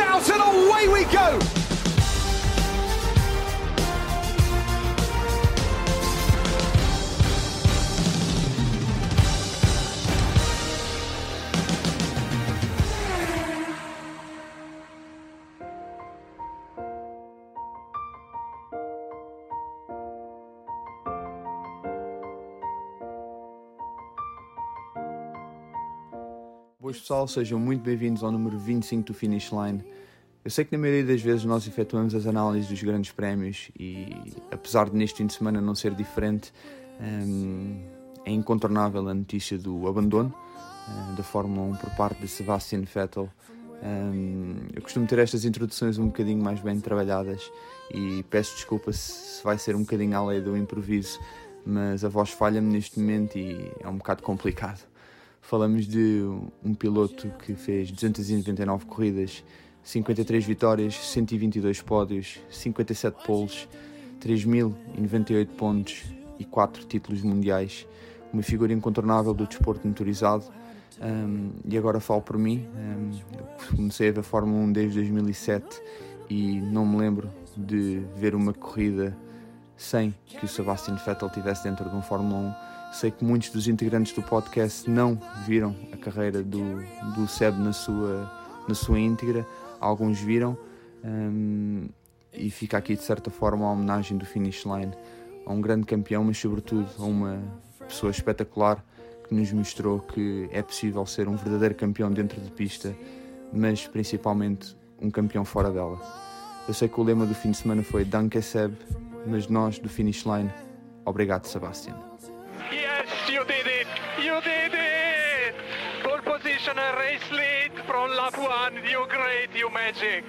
Out and away we go. Boas pessoal, sejam muito bem-vindos ao número 25 do Finish Line. Eu sei que na maioria das vezes nós efetuamos as análises dos grandes prémios e apesar de neste fim de semana não ser diferente, hum, é incontornável a notícia do abandono hum, da Fórmula 1 por parte de Sebastian Vettel. Hum, eu costumo ter estas introduções um bocadinho mais bem trabalhadas e peço desculpa se vai ser um bocadinho lei do improviso, mas a voz falha-me neste momento e é um bocado complicado. Falamos de um piloto que fez 299 corridas, 53 vitórias, 122 pódios, 57 poles, 3.098 pontos e 4 títulos mundiais. Uma figura incontornável do desporto motorizado. Um, e agora falo por mim. Um, comecei a ver Fórmula 1 desde 2007 e não me lembro de ver uma corrida sem que o Sebastian Vettel estivesse dentro de um Fórmula 1 Sei que muitos dos integrantes do podcast não viram a carreira do, do Seb na sua, na sua íntegra, alguns viram, um, e fica aqui de certa forma a homenagem do Finish Line a um grande campeão, mas sobretudo a uma pessoa espetacular que nos mostrou que é possível ser um verdadeiro campeão dentro de pista, mas principalmente um campeão fora dela. Eu sei que o lema do fim de semana foi Danke Seb, mas nós do Finish Line, obrigado Sebastian. Race lead from lap one. You great, you magic.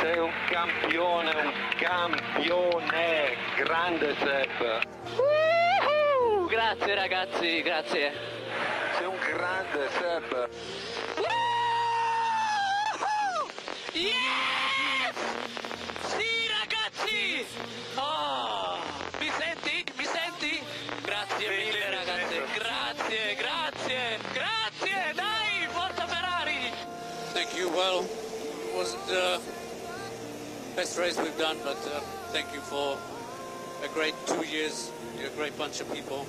Sei un campione, un campione, grande Sepp. Uh-huh. Grazie ragazzi, grazie. Sei un grande Sepp. Well, it wasn't the best race we've done, but uh, thank you for a great two years. You're a great bunch of people.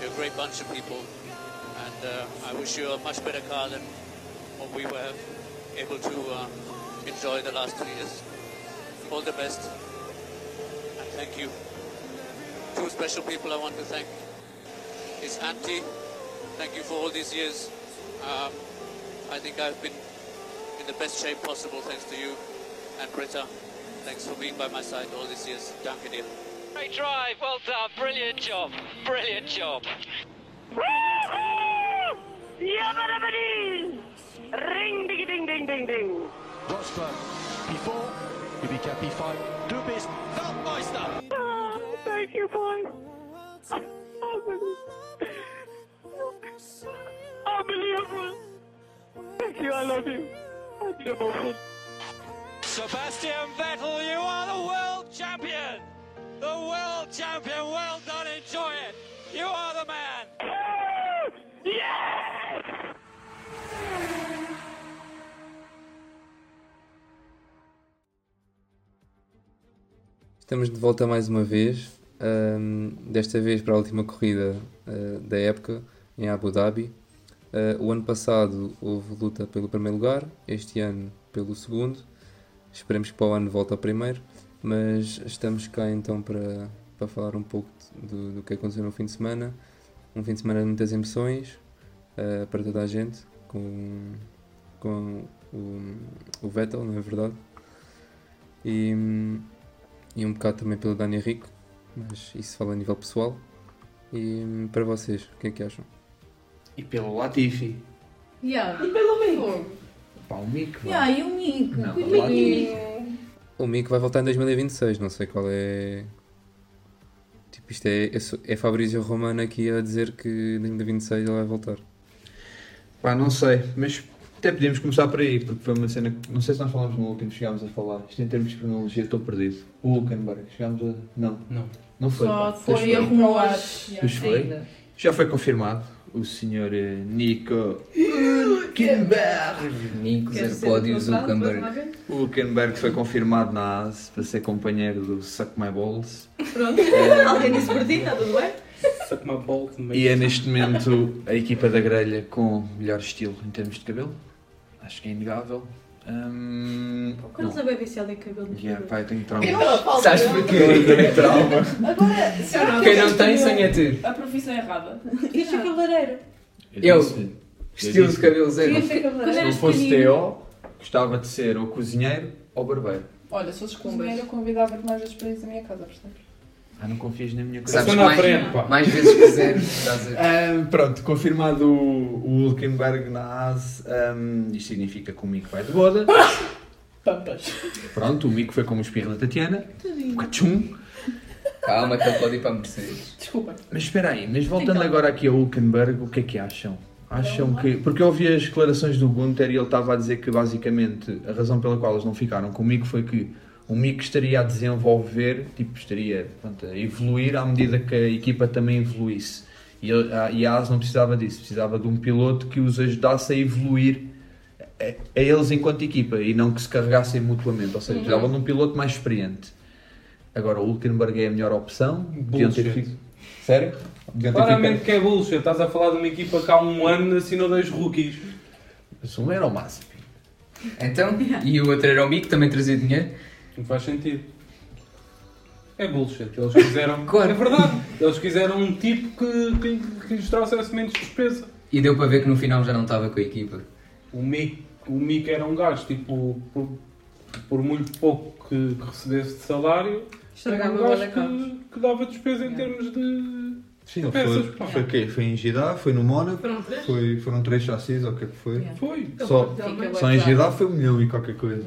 You're a great bunch of people. And uh, I wish you a much better car than what we were able to uh, enjoy the last two years. All the best. And thank you. Two special people I want to thank is Auntie. Thank you for all these years. Um, I think I've been in the best shape possible thanks to you and Britta. Thanks for being by my side all these years. Danke dir. Great drive, well done, brilliant job, brilliant job. Ring ding ding ding ding ding. Rosberg, P4, Kubica P5, du bist Weltmeister. Oh, thank you, boy. Unbelievable. Thank you, I love you. I need emotion. Sebastian Vettel, you are the world champion! The world champion, well done, enjoy it! You are the man! Yes! Estamos de volta mais uma vez, ahm, desta vez para a última corrida ah, da época em Abu Dhabi. Ah, o ano passado houve luta pelo primeiro lugar, este ano pelo segundo. Esperemos que para o ano volte ao primeiro, mas estamos cá então para, para falar um pouco do, do que aconteceu no fim de semana. Um fim de semana de muitas emoções ah, para toda a gente, com, com o, o Vettel, não é verdade? E, e um bocado também pelo Dani Rico, mas isso fala a nível pessoal. E para vocês, o que é que acham? E pelo Latifi. Yeah. E pelo Mico? Pá, o Mico. vá. Yeah, e o Mico? Não, Coitadinho. O Mico vai voltar em 2026, não sei qual é. Tipo, isto é, é, é Fabrício Romano aqui a dizer que em 2026 ele vai voltar. Pá, não sei, mas até podíamos começar por aí, porque foi uma cena que não sei se nós falámos no último, chegámos a falar. Isto em termos de cronologia, estou perdido. O Hulkenberg, chegámos a. Não. Não. Não foi. Só pá. Foi a rumores. Pois foi. Já foi confirmado. O senhor eh, Nico Hulkenberg! Nico, Quer zero ser pódios, encontrado Hulkenberg. para alguém? O Hulkenberg foi confirmado na AS para ser companheiro do Suck My Balls. Pronto. Alguém disse por ti, está tudo bem? Suck my balls. E é neste momento a equipa da grelha com melhor estilo em termos de cabelo. Acho que é inegável. Hum, O Carlos é bem viciado em cabelo. no yeah, pá, eu tenho trauma. Sabes porquê? Eu tenho trauma. Agora, será Quem não tem, sonha ter. A profissão errada. Isto é cabeleireiro. Eu, estilo de cabelo zero. Se não fosse. TO, gostava de ser ou cozinheiro ou barbeiro. Olha, se fosses cozinheiro, eu convidava-te mais vezes para ir à minha casa, percebes? Ah, não confias na minha coisa. Sabes mais, frente, pá. mais vezes quiser. estás a- Ah, pronto, confirmado o, o Hulkenberg na AS, um, isto significa que o Mico vai de boda. Pampas. Pronto, o Mico foi como o espirro da Tatiana. Cachum. Calma, que ele pode ir para a Mercedes. Desculpa. Mas espera aí, mas voltando agora aqui ao Hulkenberg, o que é que acham? Acham que. Porque eu ouvi as declarações do Gunther e ele estava a dizer que basicamente a razão pela qual eles não ficaram com o Mico foi que o Mico estaria a desenvolver, tipo, estaria pronto, a evoluir à medida que a equipa também evoluísse. E, a- e a AS não precisava disso, precisava de um piloto que os ajudasse a evoluir a, a eles enquanto equipa e não que se carregassem mutuamente. Ou seja, precisavam de um piloto mais experiente. Agora, o Hulkenberg é a melhor opção. Bullshit. Sério? Claramente que é bullshit. Estás a falar de uma equipa que há um ano assinou dois rookies. Mas um era o máximo. Então, e o outro era o Mico, também trazia dinheiro. Não faz sentido. É bullshit. Eles quiseram. Claro. É verdade. Eles quiseram um tipo que, que, que lhes trouxesse menos despesa. E deu para ver que no final já não estava com a equipa. O Mick, o Mick era um gajo, tipo, por, por muito pouco que, que recebesse de salário, Estragava era um o gajo que, que dava despesa em termos de. Sim, ele Peças, foi, foi, quê? foi em Gidá, foi no Mónaco, Foram três? foi, foram três chassis ou o que é que foi? Yeah. Foi. Só, Fica só em Gidá foi um milhão e qualquer coisa.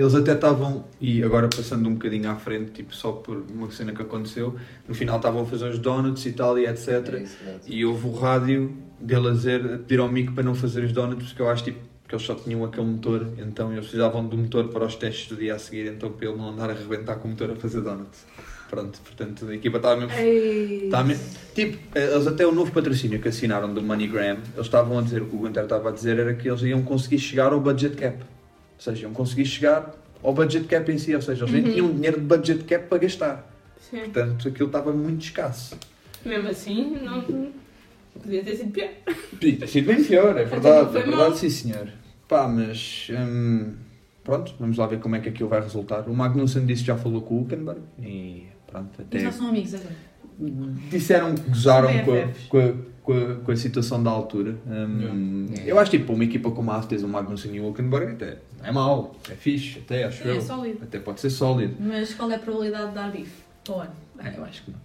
Eles até estavam, e agora passando um bocadinho à frente, tipo só por uma cena que aconteceu, no final estavam a fazer os donuts e tal e etc. É isso, é isso. E houve o rádio dele a dizer, a pedir ao Mico para não fazer os donuts, porque eu acho tipo, que eles só tinham aquele motor, então eles precisavam do motor para os testes do dia a seguir, então para ele não andar a arrebentar com o motor a fazer donuts. Pronto, portanto a equipa estava mesmo Ei. Tá me- Tipo, eles até o novo patrocínio que assinaram do MoneyGram, eles estavam a dizer, o que o Gunter estava a dizer era que eles iam conseguir chegar ao budget cap. Ou seja, iam conseguir chegar ao budget cap em si, ou seja, eles nem tinham dinheiro de budget cap para gastar. Sim. Portanto, aquilo estava muito escasso. Mesmo assim, não. Podia ter sido pior. Podia ter sido bem pior, é verdade, é verdade, sim senhor. Pá, mas hum, pronto, vamos lá ver como é que aquilo vai resultar. O Magnussen disse que já falou com o Hulkenberg e pronto, Mas até já são amigos agora. Disseram que gozaram com a, com, a, com, a, com a situação da altura. Hum, Yeah. Eu acho tipo, uma equipa como a Haas tens o Magnussen e o Hulkenberg até é mau, é fixe, até acho É eu. sólido. Até pode ser sólido. Mas qual é a probabilidade de dar bife? Ano? É, eu acho que não.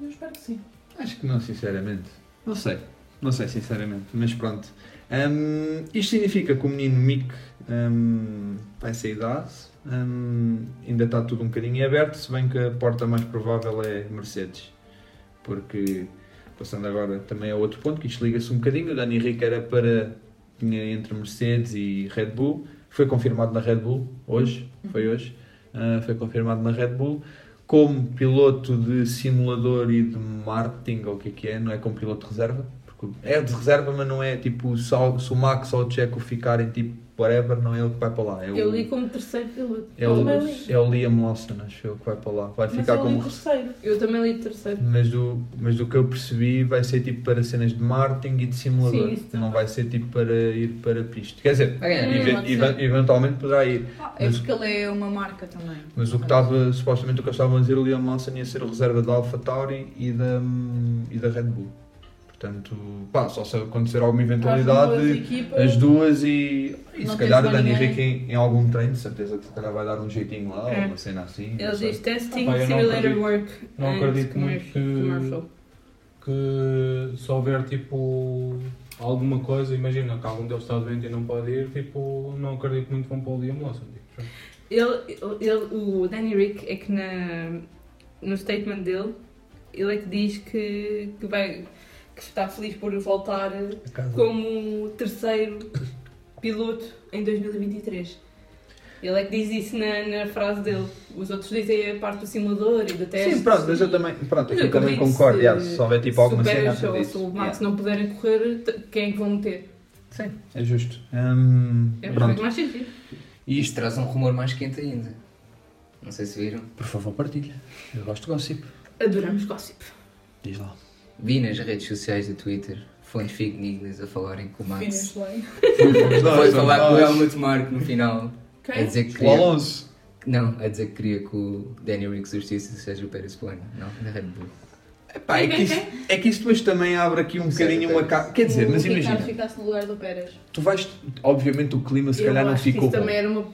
Eu espero que sim. Acho que não, sinceramente. Não sei. Não sei, sinceramente. Mas pronto. Hum, isto significa que o menino Mick hum, vai sair da. Hum, ainda está tudo um bocadinho aberto, se bem que a porta mais provável é Mercedes. Porque, passando agora também a outro ponto, que isto liga-se um bocadinho, o Dani Henrique era para tinha entre Mercedes e Red Bull. Foi confirmado na Red Bull hoje. Foi hoje. Ah, foi confirmado na Red Bull como piloto de simulador e de marketing, ou o que é que é, não é como piloto de reserva. É de reserva, mas não é tipo se, o- se o Max ou o Checo ficarem tipo whatever, não é ele que vai para lá. É Eu li como terceiro piloto. é o, também li. é o Liam Lawson, acho eu, que vai para lá. Vai Mas ficar eu li como. terceiro. Eu também li terceiro. Mas do, mas do que eu percebi, vai ser tipo para cenas de marketing e de simulador. Sim, isso não vai ser tipo para ir para pista. Quer dizer, Hum, eve- ser. eventualmente poderá ir. Ah, é Mas- porque ele é uma marca também. Mas o que estava, supostamente o que estavam a dizer, o Liam Lawson ia ser a reserva da Alpha Tauri e da, e da Red Bull. Portanto, pá, só se acontecer alguma As duas eventualidade, equipas. as duas e, e se calhar o Dani. Henrique em, em algum treino, de certeza que se calhar vai dar um jeitinho lá, É. ou uma cena assim. não Ele sei. diz testing, Ah, pá, eu não simulator acredito- work. não acredito muito que- commercial. que se houver tipo alguma coisa, imagina que algum deles está doente e não pode ir, tipo, não acredito muito que vão para o Liam Lawson. Tipo, Ele, ele, o Danny Rick é que na, no statement dele, ele é que diz que, que, vai, que está feliz por voltar como terceiro piloto em 2023. Ele é que diz isso na, na frase dele. Os outros dizem a parte do simulador e do teste. Sim, pronto, mas eu também, pronto, eu também concordo. se- yeah, se houver tipo alguma cena, se o Max Yeah. não puderem correr, quem é que vão meter? Sim. É justo. Hum, É pronto. muito mais sentido. E isto traz um rumor mais quente ainda. Não sei se viram. Por favor, partilha. Eu gosto de gossip. Adoramos gossip. Diz lá. Vi nas redes sociais do Twitter fontes fidedignas a falarem com o Max. Finish line. Foi falar com o Helmut Marko no final. Quem? A dizer que O queria... Alonso. Não, a dizer que queria que o Daniel Rick substituísse o Sérgio Pérez para o ano. Não, na Red Bull. Epá, é, que isso, é que isso depois também abre aqui um bocadinho uma ca... Quer dizer, mas o Ricardo imagina, ficasse no lugar do Pérez. tu vais. Obviamente o clima se Eu calhar não ficou isso bom. também era uma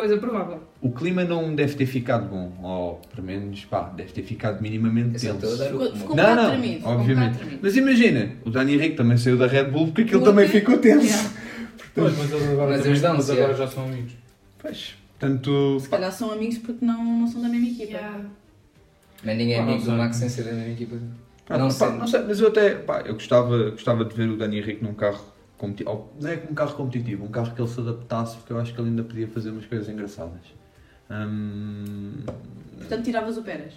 coisa provável. O clima não deve ter ficado bom. Ou pelo menos, pá, deve ter ficado minimamente tenso. Ficou, ficou um Não, bocado não, tremido. ficou um obviamente. tremido. Mas imagina, o Dani Henrique também saiu da Red Bull porque aquilo também ficou tenso. Yeah. Pois, mas eles agora, Mas eles mas agora já são amigos. Pois, portanto, Se calhar são amigos porque não, não são da mesma equipa. Mas ninguém é Ah, amigo do. Max sem ser da mesma equipa. pá, não pá, sei. não sei, mas eu até, pá, eu gostava, gostava de ver o Dani Henrique num carro não é um carro competitivo, um carro que ele se adaptasse, porque eu acho que ele ainda podia fazer umas coisas engraçadas. Hum, Portanto, tiravas o Pérez.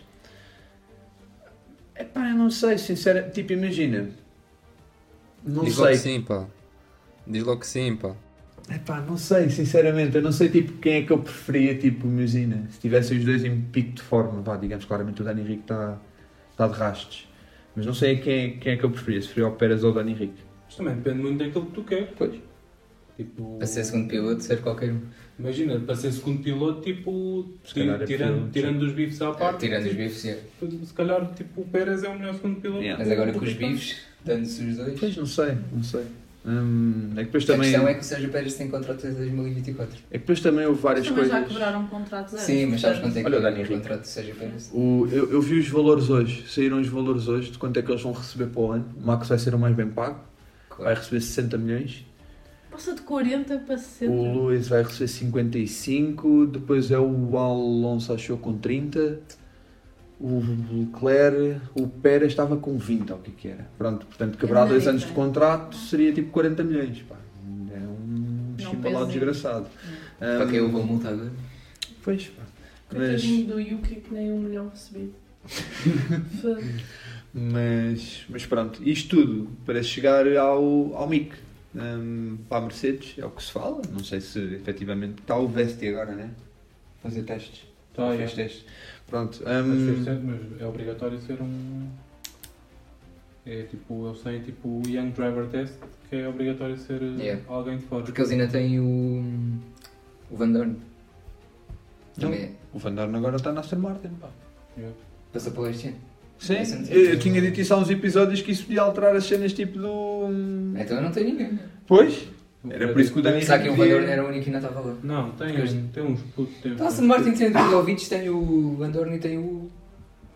Epá, eu não sei, sinceramente, tipo, imagina. Não Diz logo sei. que sim, pá. Diz logo que sim, pá. Epá, não sei, sinceramente, eu não sei tipo quem é que eu preferia, tipo, imagina, se tivessem os dois em pico de forma, vá, digamos claramente o Dani Henrique está tá de rastos, mas não sei quem, é- quem é que eu preferia, se preferia o Pérez ou o Dani Henrique. Mas também depende muito daquilo que tu queres. Pois. Tipo, Para ser segundo piloto, ser qualquer um. imagina, para ser segundo piloto, tipo, é tirando, tirando os bifes à parte. Tirando os bifes, é. Se calhar, tipo, o Pérez é o melhor segundo piloto. Yeah. Mas agora com os bifes, dando-se os dois. Pois, não sei, não sei. Hum, é que depois A também, questão é é que o Sérgio Pérez tem contrato até 2024. que depois também houve várias Mas também já coisas. quebraram contratos antes. Sim, mas sabes quanto é que Olha o é Dani o Henrique. contrato do Sérgio Pérez? O, eu, eu vi os valores hoje, saíram os valores hoje de quanto é que eles vão receber para o ano. O Max vai ser o mais bem pago, vai receber 60 milhões. Passa de 40 para 60. O Luís vai receber 55, depois é o Alonso achou com 30, o Leclerc, o Pérez estava com 20, ou o que é que era. Pronto, portanto, quebrar dois anos de bem. contrato seria tipo 40 milhões. Pá. É um Não chimbalado desgraçado. Para quem eu vou multar agora? Pois, pá. Mas, do Yuki que nem um milhão recebi. Mas, mas pronto, isto tudo para chegar ao, ao MIC. Hum, para a Mercedes, é o que se fala. Não sei se efetivamente está o Vesti agora, né? Fazer testes. Tá, Fez é. testes. Pronto. Mas, fez certo, mas é obrigatório ser um. É tipo, eles têm tipo o Young Driver Test, que é obrigatório ser eh, Yeah. alguém de fora. Porque eles ainda têm o. o Van Dorn. Também é. o Van Dorn agora está na Aston Martin. Pá. Yeah. Passou para este ano. Sim, eu, tinha dito isso há uns episódios que isso podia alterar as cenas tipo do. Então eu não tenho ninguém. Pois? Era por isso que o Dani Será que o Van Henrique Dorn era o único que ainda estava lá? Não, tem, Porque- tem uns putos. Tem Então, a Aston Martin tem o Drogovic, tem o Van Dorn e tem o.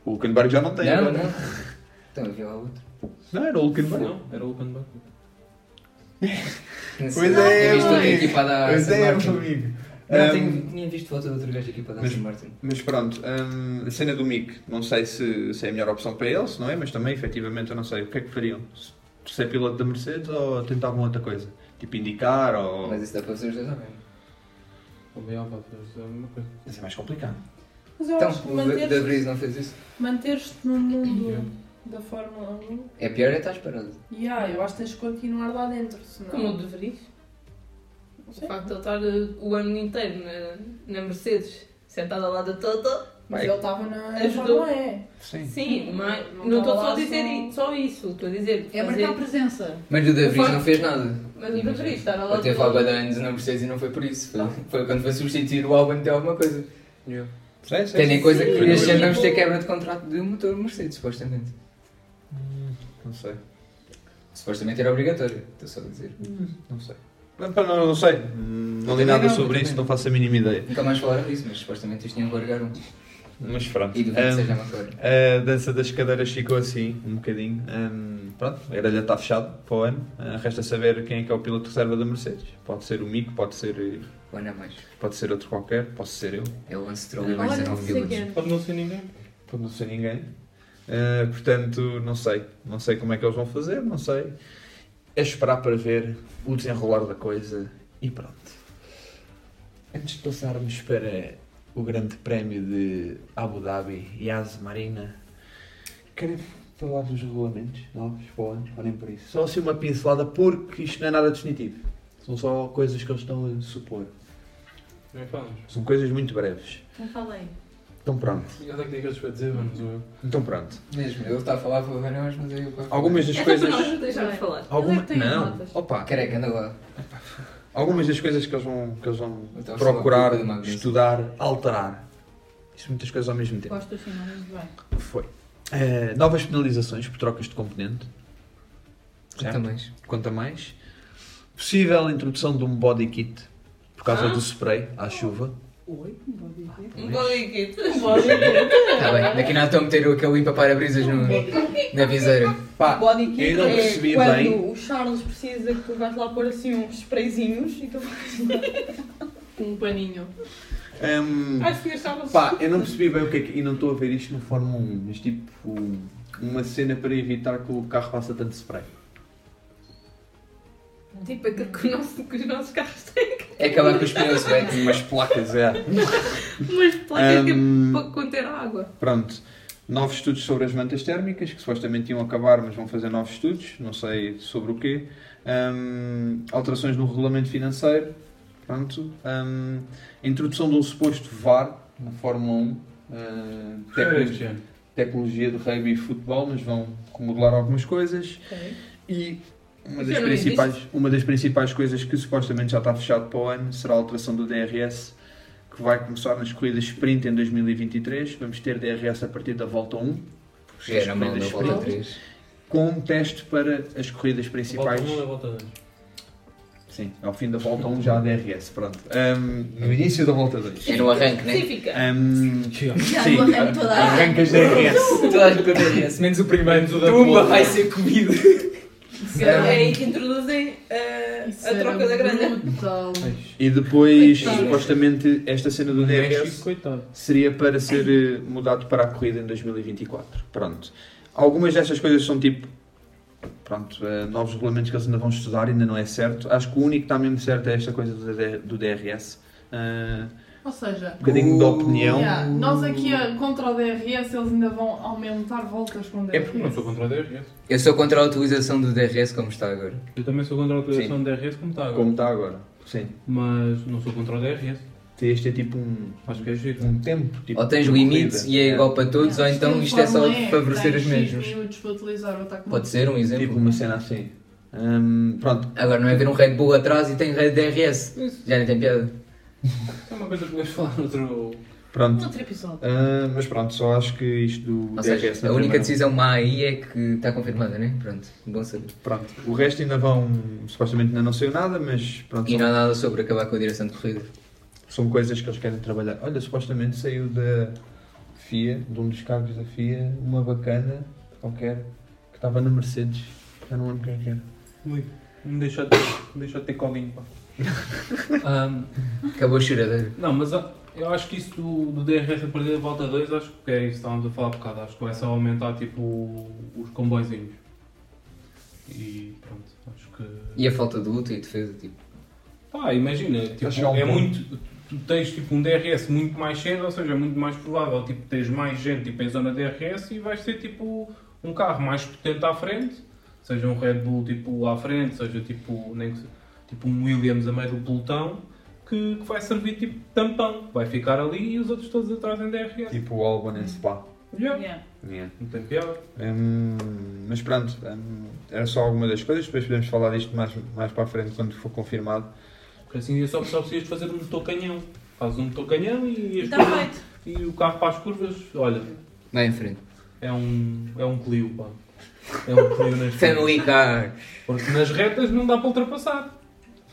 O Hulkenberg já não tem. Não, agora. não. Então havia lá outro. Não, era o Hulkenberg. Não, era o sei. Pois é, Pois é, meu amigo. Não, Um, tenho- tinha visto foto de outro gajo da equipa da mas- Martin. Mas pronto, hum, a cena do Mick, não sei se, se é a melhor opção para eles, não é? Mas também, efetivamente, eu não sei o que é que fariam. Se ser piloto da Mercedes ou tentavam outra coisa? Tipo indicar ou. Mas isso dá para fazer os dois ao mesmo. O Bale vai fazer a mesma coisa. Isso é mais complicado. Mas eu Então, acho que o Da Vries manter-te não fez isso. manter no mundo da Fórmula 1. É pior é estar parado. Yeah, eu acho que tens de continuar lá dentro. Senão... Como o de Vries. O facto de ele estar eh, o ano inteiro na, na Mercedes, sentado ao lado da Toto. Mas ele estava na Ajudou. Fórmula E. Sim. Sim, mas Não não estou estava só a lá dizer só- só isso. Estou a dizer. É fazer- marcar presença. Mas o Da O Vries facto- não fez nada. Mas o de Vries Ele lado teve de anos na Mercedes e não foi por isso. Foi, foi quando foi substituir o Albon tem alguma coisa. Sim, sim, Tem nem sim. coisa que Sim, este ano tipo- vamos ter quebra de contrato de um motor Mercedes, supostamente. Não sei. Supostamente era obrigatório, estou só a dizer. Não sei. Não, não, sei. Hum, Não li nada não, sobre isso, não faço a mínima ideia. Nunca mais falaram disso, mas supostamente isto tinha que largar um. Mas pronto. E que Hum, seja uma cor. a dança das cadeiras ficou assim, um bocadinho. Hum, pronto, a grelha está fechado para o ano. Ah, resta saber quem é que é o piloto de reserva da Mercedes. Pode ser o Mico, pode ser, eh, Ou não mais. pode ser outro qualquer, posso ser eu. É o Lance Stroll e Ah, mais Olha, 19 não sei pilotos. quem. Pode não ser ninguém. Pode não ser ninguém. Ah, portanto, não sei. Não sei como é que eles vão fazer, não sei. É esperar para ver o desenrolar da coisa e pronto. Antes de passarmos para o grande prémio de Abu Dhabi e As Marina, quero falar dos regulamentos novos para o ano, olhem por isso. Só assim uma pincelada, porque isto não é nada definitivo. São só coisas que eles estão a supor. Nem falamos. São coisas muito breves. Não falei. Então pronto. Eu tenho coisas para dizer, vamos eu. Então pronto. Mesmo, ele está a falar para ver nós, mas eu. Algumas das É coisas. para falar. Alguma... Ele é Não. Opa. Careca, anda lá. Algumas das coisas que eles vão, que eles vão Então, procurar, estudar, alterar. Isso muitas coisas ao mesmo tempo. Gosto dos sinónimos bem. Foi. Eh, novas penalizações por trocas de componente. Quanto Certo? mais. Quanto a mais. Possível introdução de um body kit por causa Ah? do spray à chuva. Oi? Um body kit. Um body kit. Está bem, daqui nada estão a meter aquele limpa-parabrisas no- na viseira. Pá, Body kit eu não é percebi quando bem. o Charles precisa que tu vais lá pôr assim uns sprayzinhos e tu vais Um paninho. Ai, senhor Charles. pá, eu não percebi bem o que é que. E não estou a ver isto no Fórmula 1, mas tipo. Uma cena para evitar que o carro faça tanto spray. Tipo aquilo que, o nosso- que os nossos carros têm. É acabar com os pneus, velho. Umas placas, é. Umas placas que Hum. é para conter a água. Pronto. Novos estudos sobre as mantas térmicas, que supostamente iam acabar, mas vão fazer novos estudos, não sei sobre o quê. Hum, alterações no regulamento financeiro. Pronto. Hum, introdução de um suposto VAR na Fórmula 1. Uh, Foi este ano. tecnologia de rugby e futebol, mas vão remodelar algumas coisas. E uma das, principais, uma das principais coisas que supostamente já está fechado para o ano será a alteração do DRS, que vai começar nas corridas sprint em 2023. Vamos ter DRS a partir da volta 1. Já era mal na volta sprint, 3. Com um teste para as corridas principais. Volta 1 ou volta 2? Sim, ao fim da volta 1 já há DRS. Pronto. Um, no início da volta 2. É no arranque, né? Um, Já sim, no arranque toda a- arrancas DRS. Toda a DRS, menos o primeiro. Menos o da Tumba porra. vai ser comido. É aí que introduzem uh, Isso a troca da grana. brutal. E depois, Coitado. supostamente, esta cena do México, DRS seria para ser eh, mudado para a corrida em 2024. Pronto. Algumas destas coisas são tipo. Pronto, eh, novos regulamentos que eles ainda vão estudar, ainda não é certo. Acho que o único que está mesmo certo é esta coisa do, do DRS. Ah, Ou seja, um bocadinho de opinião. yeah, nós aqui contra o DRS eles ainda vão aumentar voltas com É porque não DRS. sou contra o DRS. Eu sou contra a utilização do DRS como está agora. Eu também sou contra a utilização do DRS como está agora. Como está agora. Sim. Mas não sou contra o DRS. Este é tipo um, Acho que é giro. um tempo. Tipo, Ou tens limites e é igual para todos, ou então isto é só favorecer os mesmos. utilizar o Pode ser um exemplo. Tipo uma cena assim. Hum, pronto. Agora não é ver um Red Bull atrás e tem Red DRS. Já nem tem piada. É uma coisa que podemos falar noutro. Pronto. Outro episódio. Ah, mas pronto, só acho que isto do Ou seja, DRS a única primeira- decisão má aí é que está confirmada, né? Pronto, bom saber. Pronto. O resto ainda vão. Supostamente ainda não saiu nada, mas pronto. E não há nada sobre acabar com a direção de corrida. São coisas que eles querem trabalhar. Olha, supostamente saiu da FIA, de um dos cargos da FIA, uma bacana, qualquer, que estava na Mercedes. Já não lembro quem é que era. Ui, Não deixa de, não deixa de ter colinho, pá. Ahm, Acabou a choradeira. não, mas eu acho que isso do, do DRS a partir da volta 2, acho que é isso que estávamos a falar há bocado. Acho que vai só aumentar tipo os comboizinhos. E pronto, acho que. E a falta de luta e defesa, tipo. Pá, imagina, tipo, a um é ponto. muito. Tu tens tipo um DRS muito mais cedo, ou seja, é muito mais provável tipo, teres mais gente tipo, em zona DRS e vais ter tipo um carro mais potente à frente, seja um Red Bull tipo à frente, seja tipo, nem que tipo um Williams a meio do pelotão, que, que vai servir tipo tampão, vai ficar ali e os outros todos atrás em DRS. Tipo o Albon em Spa. Yeah. Yeah. Yeah. Não tem piada. Hum, mas pronto, hum, era só alguma das coisas, depois podemos falar disto mais, mais para a frente quando for confirmado. Porque assim é só, só precisas de fazer um motor canhão. Fazes um motor canhão e, as Está curvas- feito. e o carro para as curvas, olha, Vai em frente. É um, é um Clio, pá. É um Clio nas Family car. Porque nas retas não dá para ultrapassar.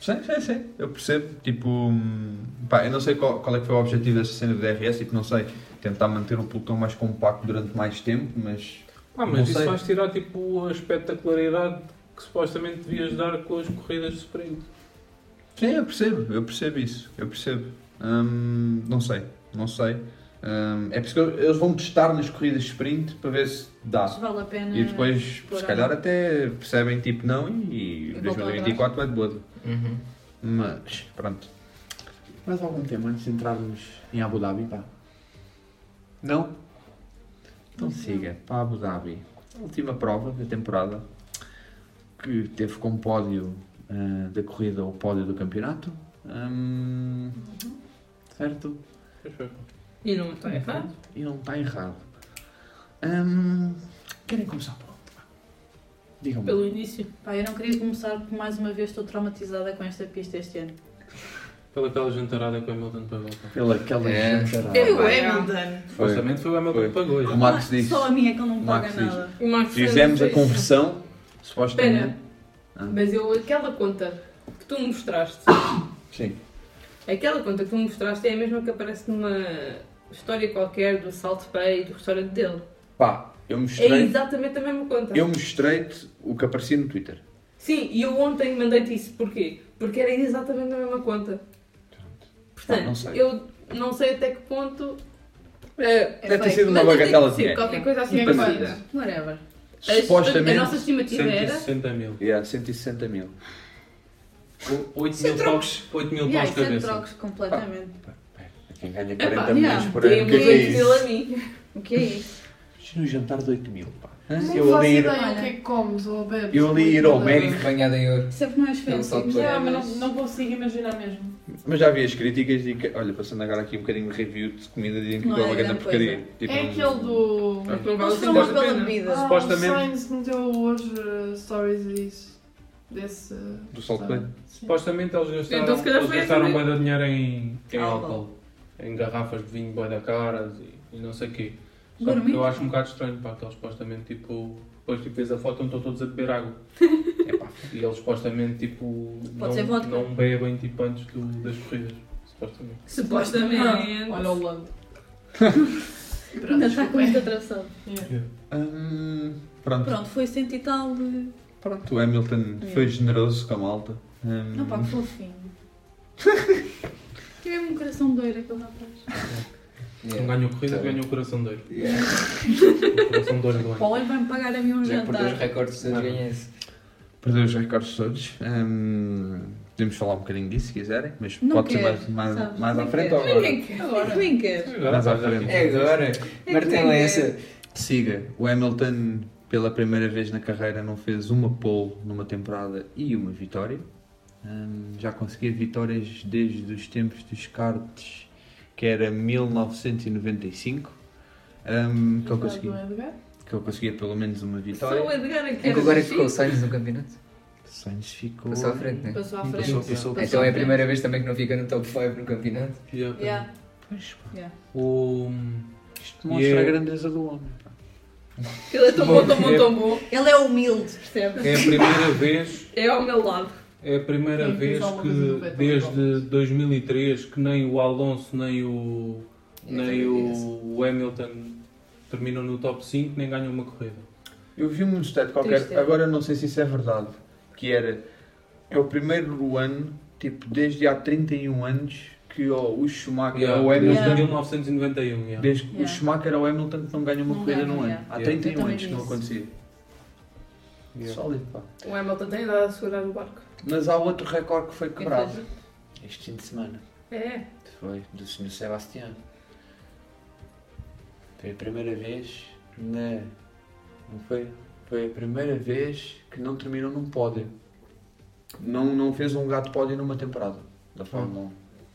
Sim, sim, sim. Eu percebo. Tipo, hum, pá, eu não sei qual, qual é que foi o objetivo desta cena do DRS, tipo, não sei, tentar manter o pelotão mais compacto durante mais tempo, mas. Ah, mas isso sei. vais tirar tipo a espetacularidade que supostamente devias dar com as corridas de sprint. Sim, eu percebo, eu percebo isso, eu percebo. Hum, não sei, não sei. Hum, é por isso que eles vão testar nas corridas de sprint para ver se dá. Se vale a pena. E depois, explorar. se calhar, até percebem tipo não e, E e voltam 2024 vai de boa. Uhum. Mas, pronto. Mais algum tema antes de entrarmos em Abu Dhabi, pá? Não? Então siga, para Abu Dhabi. última prova da temporada, que teve como pódio ah, da corrida o pódio do campeonato. Hum, certo? E não está errado. E não está errado. Hum, querem começar por onde? Digam-me. Pelo início. Pá, eu não queria começar porque mais uma vez estou traumatizada com esta pista este ano. Pela aquela jantarada que o Hamilton pagou. pá. Pela aquela É. jantarada. Eu, Hamilton. Supostamente foi o Hamilton Foi. que pagou. O Max disse. Só a minha é que ele não O paga nada. O Max Fizemos a conversão, supostamente. Ah. mas eu, aquela conta que tu me mostraste, Sim. aquela conta que tu me mostraste é a mesma que aparece numa história qualquer do Salt Bay, do restaurante dele. Pá, eu É mostrei. exatamente a mesma conta. Eu mostrei-te o que aparecia no Twitter. Sim, e eu ontem mandei-te isso. Porquê? Porque era exatamente a mesma conta. Portanto, Ah, não eu não sei até que ponto. É, deve ter sido uma Mas deve ter bagatela de dinheiro. qualquer coisa assim Sim, parecida. Whatever. A- Supostamente. A nossa estimativa era. 160 mil. Yeah, 160 mil. 8 Sem mil trocos. paus, 8 mil Yeah, paus é cabeça. trocos completamente. Quem ganha Epá, 40 yeah, milhões por ano, o que é que é Temos 8 mil isso? a mim. O que é isso? Isto no jantar de 8 mil, pá. Nem Eu faço ali ir, o que é que comes ou bebes. eu ali ir ao médico, Banhada em ouro. Isso é porque não mas mas- não, não consigo imaginar mesmo. mas já vi as críticas e que, olha, passando agora aqui um bocadinho de review de comida, dizem que é uma é grande porcaria. Tipo, é aquele do. Vale Eles a pela bebida. Ah, Supostamente- o Sainz meteu hoje uh, stories disso. Desse. Do Salt. Supostamente eles gastaram, Então, se calhar eles gastaram essa bué de dinheiro em, em Álcool. Em garrafas de vinho bué da caras e, e não sei o quê. Só que eu acho um bocado estranho, pá, que eles supostamente, tipo... Depois tipo, vês a foto e estão todos a beber água. Epá, E eles supostamente, tipo... Pode ser não, não bebem, tipo, antes do, das corridas. Supostamente. Supostamente. Olha o Lando. Ainda está com muito atravessado. hum, pronto. Pronto, foi cento e tal de. Pronto, o Hamilton foi generoso com a malta. Hum, Não, pá, que fofinho. Tive um coração doido aquele rapaz. Não ganhou corrida, ganhou o coração dele. Yeah. O coração dele do ano. Olha, vai-me pagar a mim um Já perdeu os jantar. recordes todos, ganha esse. Perdeu os recordes todos. Hum, podemos falar um bocadinho disso se quiserem, mas Não pode ser mais, mais, sabes? mais à Nem frente quero. ou agora? Ninguém quer. Agora. Nem quer. Mais à frente. É agora. Martelo é essa. Siga. O Hamilton, pela primeira vez na carreira, não fez uma pole numa temporada e uma vitória. Hum, já conseguia vitórias desde os tempos dos karts, que era 1995. hum, que, ele conseguia, Do Edgar. que ele conseguia pelo menos uma Só o vitória. Edgar aqui. É que agora que ficou o Sainz no campeonato. Sainz ficou. Passou à frente, né? Passou à frente. Passou, passou, passou. Então é a primeira vez também que não fica no top 5 no campeonato. Yeah. Yeah. Pois, pá. Yeah. O... Isto mostra E é- a grandeza do homem. pá. Ele é tão bom, tão bom, tão bom. Ele é humilde, percebes? É a primeira vez É ao meu lado. É a primeira vez que, desde 2003, que nem o Alonso nem o, nem o Hamilton terminam no top 5, nem ganham uma corrida. Eu vi um stat qualquer, Triste. agora não sei se isso é verdade, que era, é o primeiro ano, tipo, desde há 31 anos, que ó, o Schumacher Yeah, ou o desde Hamilton, 1991. yeah. desde que o Yeah. Schumacher ou o Hamilton que não ganham uma Não corrida num ano. yeah. Há Yeah. 31 Eu também anos que não isso. acontecia. Yeah. Sólido, pá. O Hamilton tem idade a segurar o barco. Mas há outro recorde que foi quebrado este fim de semana. É. Foi do Sr. Sebastião. Foi a primeira vez na. Não foi? Foi a primeira vez que não terminou num pódio. Não, não fez um lugar de pódio numa temporada da Fórmula 1.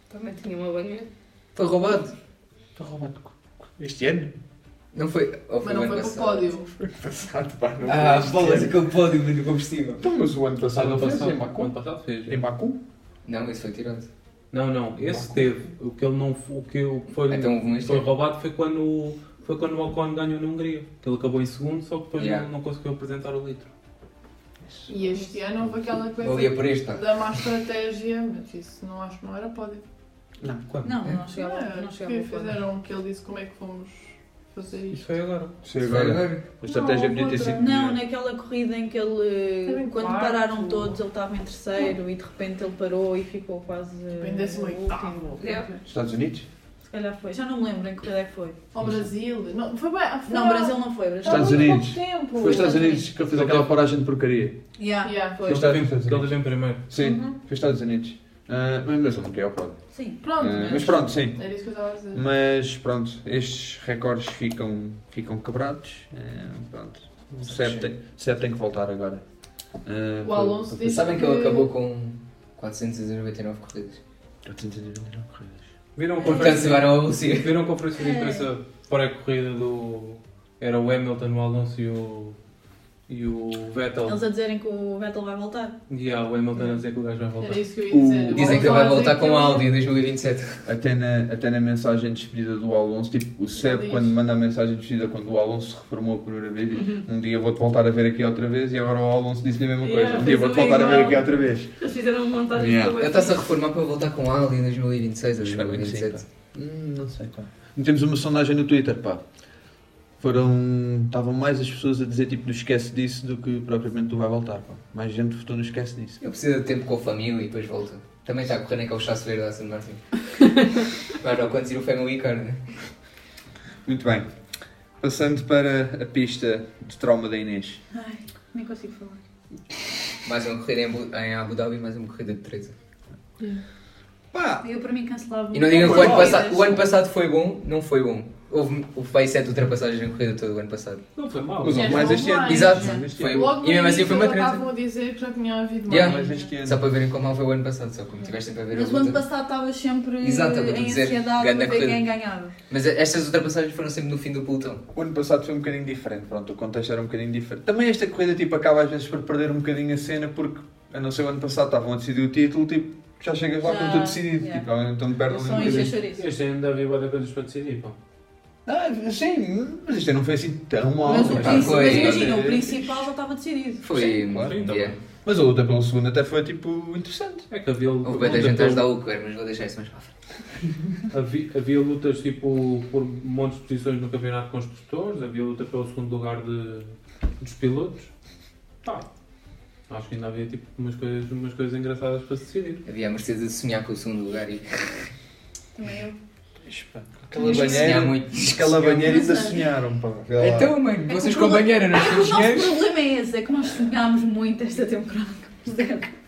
Também tinha uma banheira. Foi roubado. Foi roubado este ano? Não foi. Ou Mas o não ano foi para o passado? pódio. Foi passado, pá. Não Ah, foi bolas, aquele pódio do combustível. Então, mas o ano passado Ano não fez passado, em o Baku? ano passado fez. Em Baku? Não, esse foi tirado. Não, não, esse teve. O que ele não o que o que foi, Então foi roubado foi quando, foi quando o Ocon ganhou na Hungria. Que ele acabou em segundo, só que depois Yeah. não, não conseguiu apresentar o litro. E este ano houve aquela coisa por da má estratégia, mas isso não acho que não era pódio. Não. Quando? Não, É? não chegava, Ah, não chegava fizeram que ele disse como é que fomos fazer Isso isto. foi agora. Foi agora. agora. A estratégia Não, podia ter sido. Não, naquela corrida em que ele, quando quarto. pararam todos, ele estava em terceiro e de repente ele parou e ficou quase Em décimo oitavo. Estados Unidos? Se calhar foi. Já não me lembro em que corrida é que foi. Ao Brasil. Não, foi bem. Foi Não, Brasil não foi. Brasil. Estados Unidos. Tempo. Foi os Estados Unidos que ele fez aquela paragem de porcaria. Yeah, Yeah. foi. Ele Estados teve, Unidos. ele teve em primeiro. Sim, Uhum. foi Estados Unidos. Ah, mas mas ele não queria o pódio. Sim. Pronto, Ah, mas, mas pronto, sim. Era isso que eu estava a dizer. Mas pronto, estes recordes ficam, ficam quebrados. Eh, pronto. O Seb tem, Seb tem que voltar agora. Ah, O para- Alonso para disse Sabem que ele acabou com 499 corridas. 499 corridas. Viram a Portanto, conferência, a viram a conferência de imprensa pré-corrida do. Era o Hamilton, o Alonso e o. e o Vettel. Eles a dizerem que o Vettel vai voltar. E há o Hamilton a dizer que o gajo vai voltar. Era isso que eu ia O- dizer. Dizem que ele vai voltar com o Audi em 2027. Até na, até na mensagem de despedida do Alonso, tipo, o Seb, quando manda a mensagem de despedida, quando o Alonso se reformou a primeira vez, diz, um dia vou-te voltar a ver aqui outra vez, e agora o Alonso disse-lhe a mesma coisa, Yeah, um dia vou-te o voltar a ver aqui outra vez. Eles fizeram uma montagem Yeah. Ele está-se a reformar para voltar com o Audi em 2026 ou Espero bem que sim, 2027. Hum, não sei, pá. Temos uma sondagem no Twitter, pá. Foram. Estavam mais as pessoas a dizer tipo do esquece disso do que propriamente do vai voltar, pá. Mais gente votou no esquece disso. Ele precisa de tempo com a família e depois volta. Também está a correr naquele chasso verde da Aston Martin. Vai não conduzir o Family Car, né? Muito bem. Passando para a pista de trauma da Inês. Ai, nem consigo falar. Mais uma corrida em Abu, em Abu Dhabi e mais uma corrida de Teresa. Pá! Eu para mim cancelava. E não digam que o ano, passado, o ano passado foi bom, não foi bom. Houve, aí 7 ultrapassagens na corrida todo o ano passado. Não foi mal. Mas houve mais este ano. Exato. Foi. Logo e mesmo assim foi uma treta. estavam a dizer que já tinha havido mais. Yeah. Mais este ano. Só para verem como mal foi o ano passado, só como tiveste sempre a ver Mas o ano passado estavas sempre Exato, em dizer, ansiedade para ver quem ganhava. Mas estas ultrapassagens foram sempre no fim do pelotão. O ano passado foi um bocadinho diferente, pronto, o contexto era um bocadinho diferente. Também esta corrida tipo, acaba às vezes por perder um bocadinho a cena porque, a não ser o ano passado, estavam a decidir o título, tipo, já chegas lá Já, com tudo decidido, yeah. tipo, então perde Eu ali um bocadinho. chouriço. Este ano ainda havia várias coisas para decidir, pá. Ah, sim, mas isto não foi assim tão mal. Mas, o mas- foi, mas imagina, o principal já estava decidido. Foi. Sim, claro. Sim, tá yeah. Mas a luta pelo segundo até foi tipo interessante. É que havia Houve bem da gente ajudar o mas vou deixar isso mais para frente. Havia, havia lutas tipo por montes de posições no campeonato de construtores, havia luta pelo segundo lugar de, dos pilotos. Pá, acho que ainda havia tipo umas coisas, umas coisas engraçadas para se decidir. Havia a Mercedes a sonhar com o segundo lugar e. Também eu. Aquela Tens que banheira, sonhar muito. aquela banheira ainda Não sonharam, pá. Então, mano, É vocês que o com banheira, nós O somos nosso problema é esse, é que nós sonhámos muito esta temporada.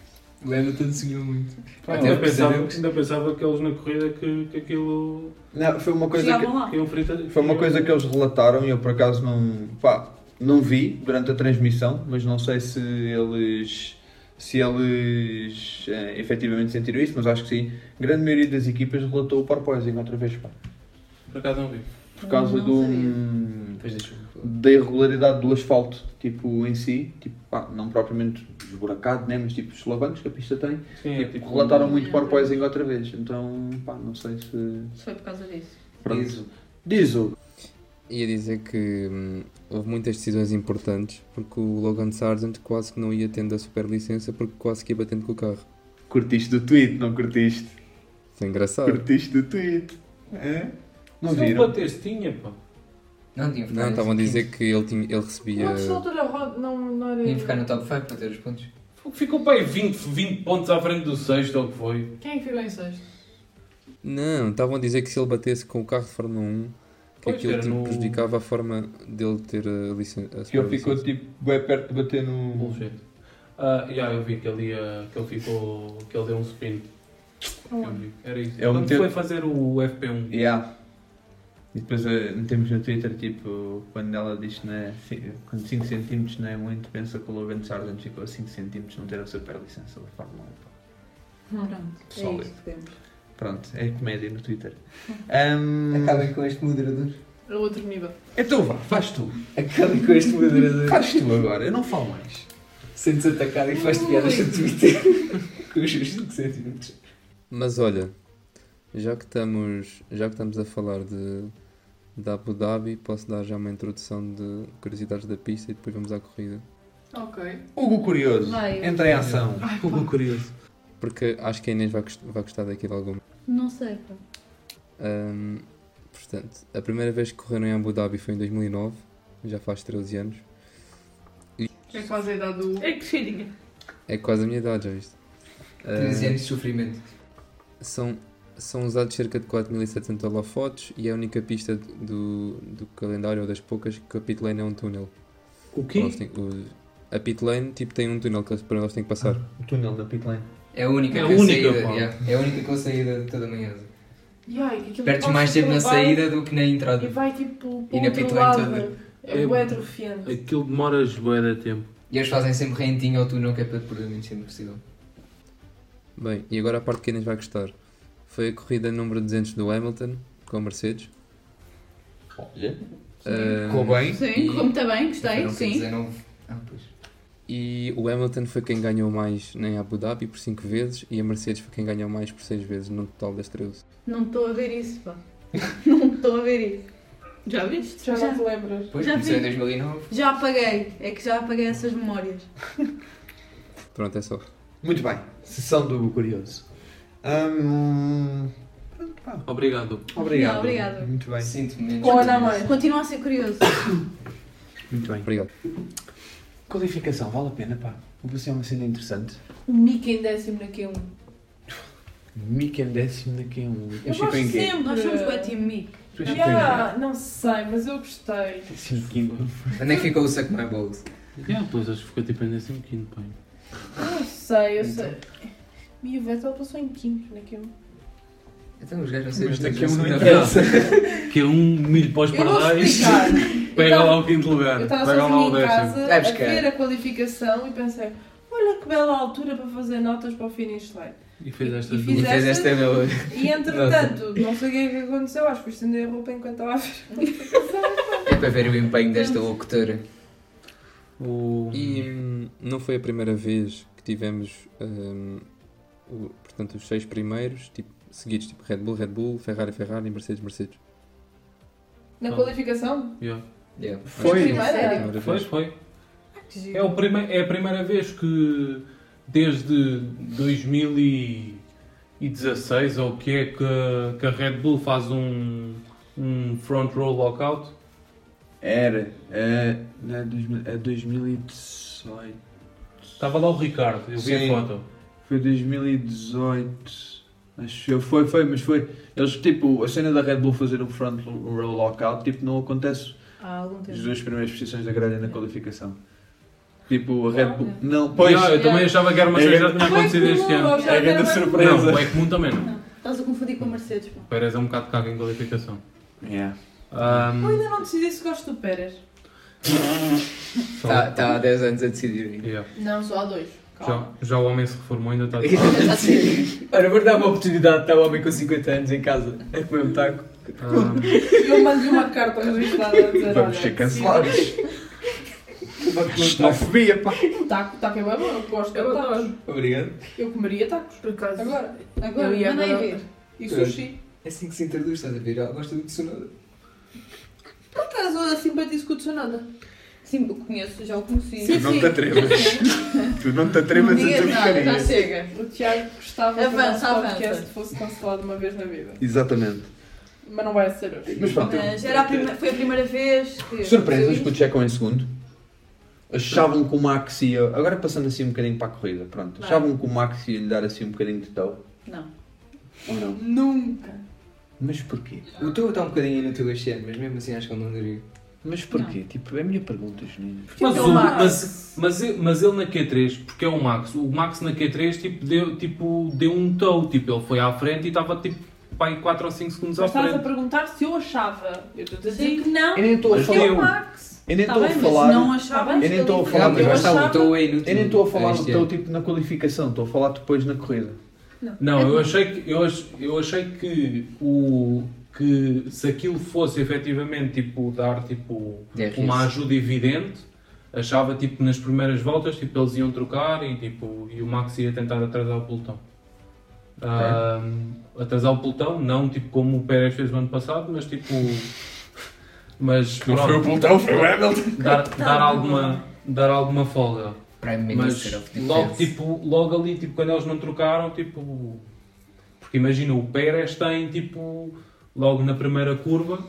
O Hamilton sonhou muito. Pá, ainda, pensava, ainda pensava que eles na corrida que, que aquilo Não, foi uma coisa que, Chegavam que foi uma coisa que eles relataram e eu por acaso não, pá, não vi durante a transmissão, mas não sei se eles se eles eh, efetivamente sentiram isso, mas acho que sim. A grande maioria das equipas relatou o porpoising outra vez, pá. Por acaso não vi. Por causa Não do, Depois deixa-me. da irregularidade do asfalto, tipo, em si, tipo, pá, não propriamente esburacado, né, mas tipo os solavancos que a pista tem, Sim, é tipo, tipo. relataram muito porpoising outra vez, então, pá, não sei se... Foi por causa disso. Pronto. Diz. Diz o... Ia dizer que hum, houve muitas decisões importantes porque o Logan Sargent quase que não ia tendo a superlicença porque quase que ia batendo com o carro. Curtiste do tweet, não curtiste? Foi engraçado. Curtiste do tweet. É? Não Se ele viram? batesse, tinha, pá. Não, tinha Não, estavam a dizer que ele, tinha, ele recebia. Uma pessoa altura roda, não, não era. Tinha que ficar no top 5 para ter os pontos. Ficou para aí 20, 20 pontos à frente do sexto, ou o que foi. Quem é que ficou em sexto? Não, estavam a dizer que se ele batesse com o carro de Fórmula 1, que Pois, aquilo tipo, no- prejudicava a forma dele ter a licença. Que ele ficou tipo bem perto de bater no. Bullshit. Ah, yeah, eu vi que ele, ia, que ele ficou. que ele deu um spin. Vi. Era isso. É Quando meter- foi fazer o FP1. Yeah. E depois eh, metemos no Twitter tipo quando ela diz é. Quando 5 cm não é muito, pensa que o Logan Sargent ficou a 5 cm não ter a super licença da Fórmula 1. pá. Pronto, é Sólido. isso que temos. Pronto, é comédia no Twitter. Ahm, Acabem com este moderador. A outro nível. Então vá, faz tu. Acabem com este moderador. Faz tu agora, eu não falo mais. Sentes atacado e faz piadas no Twitter. com os 5 centímetros. Mas olha, já que estamos, já que estamos a falar de, de Abu Dhabi, posso dar já uma introdução de curiosidades da pista e depois vamos à corrida. Ok. Hugo Curioso, Vai. entra em ação. Ficou curioso. Porque acho que a Inês vai, vai gostar daquilo algum. Não sei, pá. Ahm, portanto, a primeira vez que correram em Abu Dhabi foi em 2009, já faz 13 anos. É quase a idade do. É que cheirinha. É quase a minha idade, já viste? 13 Ah, anos de sofrimento. são, são usados cerca de 4.700 holofotes e é a única pista do, do calendário, ou das poucas, que a pit lane é um túnel. O quê? Têm- o- a pit lane tipo, tem um túnel que eles, por eles têm que passar. O túnel da pit lane. É a única É a que única, saída. pá. yeah. É a única com a saída toda manhã. E ai, que aquilo Perdes mais tempo na saída do que na entrada. E vai tipo E na lado. toda. É bué atrofiante. Aquilo demora bué de tempo. E eles fazem sempre rentinho ao túnel que é para perder o menos tempo possível. Bem, e agora a parte que a Inês vai gostar. Foi a corrida número 200 do Hamilton, com a Mercedes. Olha. Ah, Correu bem. Sim, e- correu muito bem, gostei, sim. 19. Ah, pois. E o Hamilton foi quem ganhou mais em Abu Dhabi por 5 vezes e a Mercedes foi quem ganhou mais por 6 vezes no total das 13. Não estou a ver isso, pá. não estou a ver isso. Já viste? Já não te lembras? Pois, Já começou em vi. 2009. Já apaguei. É que já apaguei essas memórias. Pronto, é só. Muito bem. Sessão do Curioso. Pronto, pá. Obrigado. Obrigado. Não, obrigado. Muito bem. Sinto-me menos. Continua a ser curioso. Muito bem. Obrigado. Qualificação, vale a pena, pá. Vou ser uma cena interessante. O Mickey em décimo na Q1. Mick em décimo na Q1. Eu Chico gosto em quê? sempre. Nós somos o Team Mick. Tu és Chico Yeah, não sei, mas eu gostei. Décimo quinto. Onde é que ficou o Suck My Balls? Yeah, pois acho que ficou tipo em 15 pai. Eu não sei, eu sei. E o Vettel passou em quinto na Q1. Então os gajos não Mas é daqui a um que não interessa. Que é um milho para os Eu pardais. Pega Eu lá o quinto lugar. Eu estava Pega lá sozinha o em décimo. casa Vai a ver a qualificação e pensei, olha que bela altura para fazer notas para o finish line. E fez estas E E fez esta bela. E entretanto, não sei o que é que aconteceu, acho que fui estender a roupa enquanto estava a ver a qualificação. É para ver o empenho desta locutora. O... E hum, não foi a primeira vez que tivemos hum, o- portanto, os seis primeiros tipo, seguidos, tipo Red Bull, Red Bull, Ferrari, Ferrari, Mercedes, Mercedes. Na Ah. qualificação? Yeah. Yeah. Foi. Foi, foi. Giro. É, o prime... é a primeira vez que desde 2016 ou o que é que, a- que a Red Bull faz um, um front row lockout. Era. É, não é, 2000 é 2018. Estava lá o Ricardo, eu vi Sim. a foto. Foi 2018. Que foi, foi, mas foi. Eles, tipo, a cena da Red Bull fazer um front row lockout, tipo, não acontece Há algum nas tempo. duas primeiras posições da grelha na qualificação. Tipo, a Red Bull. Não, pois. Yeah, eu também achava que era uma É coisa que já grande- tinha acontecido este ano. É grande surpresa. Não, o Eckmoon também não. Não, estás a confundir com a Mercedes. O Pérez é um bocado cago em qualificação. Yeah. Ahm, Eu ainda não decidi se gosto do Pérez. Está tá há 10 anos a decidir. yeah. Não, só há dois. Já, já o homem se reformou, ainda está Ainda está a decidir. Ora, vou dar uma oportunidade de estar um homem com 50 anos em casa a comer um taco. Ahm, Eu mando-lhe uma carta registrada a dizer: Vamos ser cancelados. Xenofobia, pá. Taco, taco é bem bom, eu gosto de tacos. Obrigado. Eu comeria tacos, por acaso. Agora. Agora, Eu ia mandei agora- ver. E sushi. É assim que se introduz, estás a ver? Ela gosta do Tsunoda. Por acaso, eu simpatizo com o Tsunoda. Sim, eu conheço, já o conheci. Sim, Não sim. te atrevas. tu não te atrevas a Digas dizer nada, já chega. O Tiago gostava que o Avança, nosso avança. podcast fosse cancelado uma vez na vida. Exatamente. Mas não vai ser hoje. Mas pronto. Mas era a prime- foi a primeira vez que. Surpresas que que o Checo em segundo. Achavam que o Max ia. Agora passando assim um bocadinho para a corrida, pronto. Vai. Achavam que o Max ia lhe dar assim um bocadinho de tal. Não. Ou não? Nunca. Mas porquê? O teu está um bocadinho inútil este ano, mas mesmo assim acho que ele não daria. Mas porquê? Tipo, é a minha pergunta, Janine. Mas, é o- mas, mas, ele, mas ele na Q3, porque é o Max, o Max na Q3 tipo, deu, tipo, deu um tow, tipo, ele foi à frente e estava tipo pai 4 ou 5 segundos à Mas estás a frente. perguntar se eu achava. Eu estou a dizer Sim. que não. Eu nem estou a porque falar- é o Max. Eu nem Tá estou a mas falar. não achava Eu nem estou a falar- Não, mas eu achava- teu é inútil. Eu nem estou a falar do teu tipo na qualificação, estou a falar depois na corrida. Não, eu achei que, eu, eu achei que, o, que se aquilo fosse efetivamente tipo, dar tipo, uma ajuda evidente, achava tipo nas primeiras voltas tipo, eles iam trocar e, tipo, e o Max ia tentar atrasar o pelotão. Ahm, atrasar o pelotão, não tipo como o Pérez fez o ano passado, mas tipo. Mas Não pronto, foi o pelotão, foi o Hamilton. dar, dar, alguma, dar alguma folga. Prime Mas Minister logo, tipo, logo ali, tipo, quando eles não trocaram, tipo. Porque imagina, o Pérez tem tipo. Logo na primeira curva,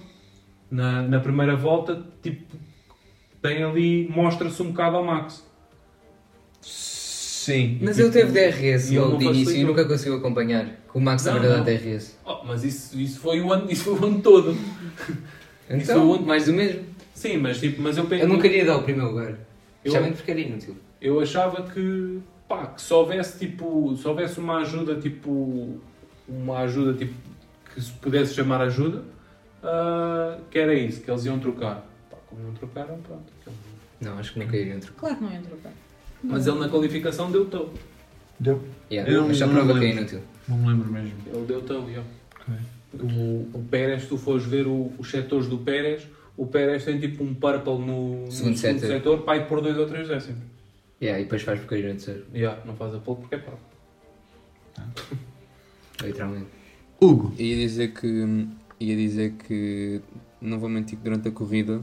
na, na primeira volta, tipo. Tem ali. Mostra-se um bocado ao Max. Sim. Mas ele teve DRS logo de início e nunca conseguiu acompanhar. Que o Max Não, também dá não. DRS. Oh, mas isso, isso, foi o ano, isso foi o ano todo. Isso foi Então, o ano- mais do mesmo. Sim, mas tipo, mas eu Eu não queria dar o primeiro lugar. Eu- Especialmente porque era inútil. eu achava que, pá, que se houvesse tipo, se houvesse uma ajuda tipo, uma ajuda tipo, que se pudesse chamar ajuda, ah, que era isso, que eles iam trocar. Pá, Como não trocaram, pronto. Não, acho que nunca iriam trocar. Claro que não entrou bem. Mas ele na qualificação deu tow. Deu? Yeah, Eu não- mas já prova me que é lembro. inútil. Não me lembro mesmo. Ele deu tow, yeah. O, o Pérez, se tu fores ver o- os setores do Pérez, o Pérez tem tipo um purple no, no Segundo segundo setor. setor, pai por 2 ou 3 décimos. Yeah, e depois faz porcaria no terceiro. Yeah, não faz a pole porque é pau. Literalmente. Hugo. Ia dizer que. Ia dizer que. Não vou mentir que durante a corrida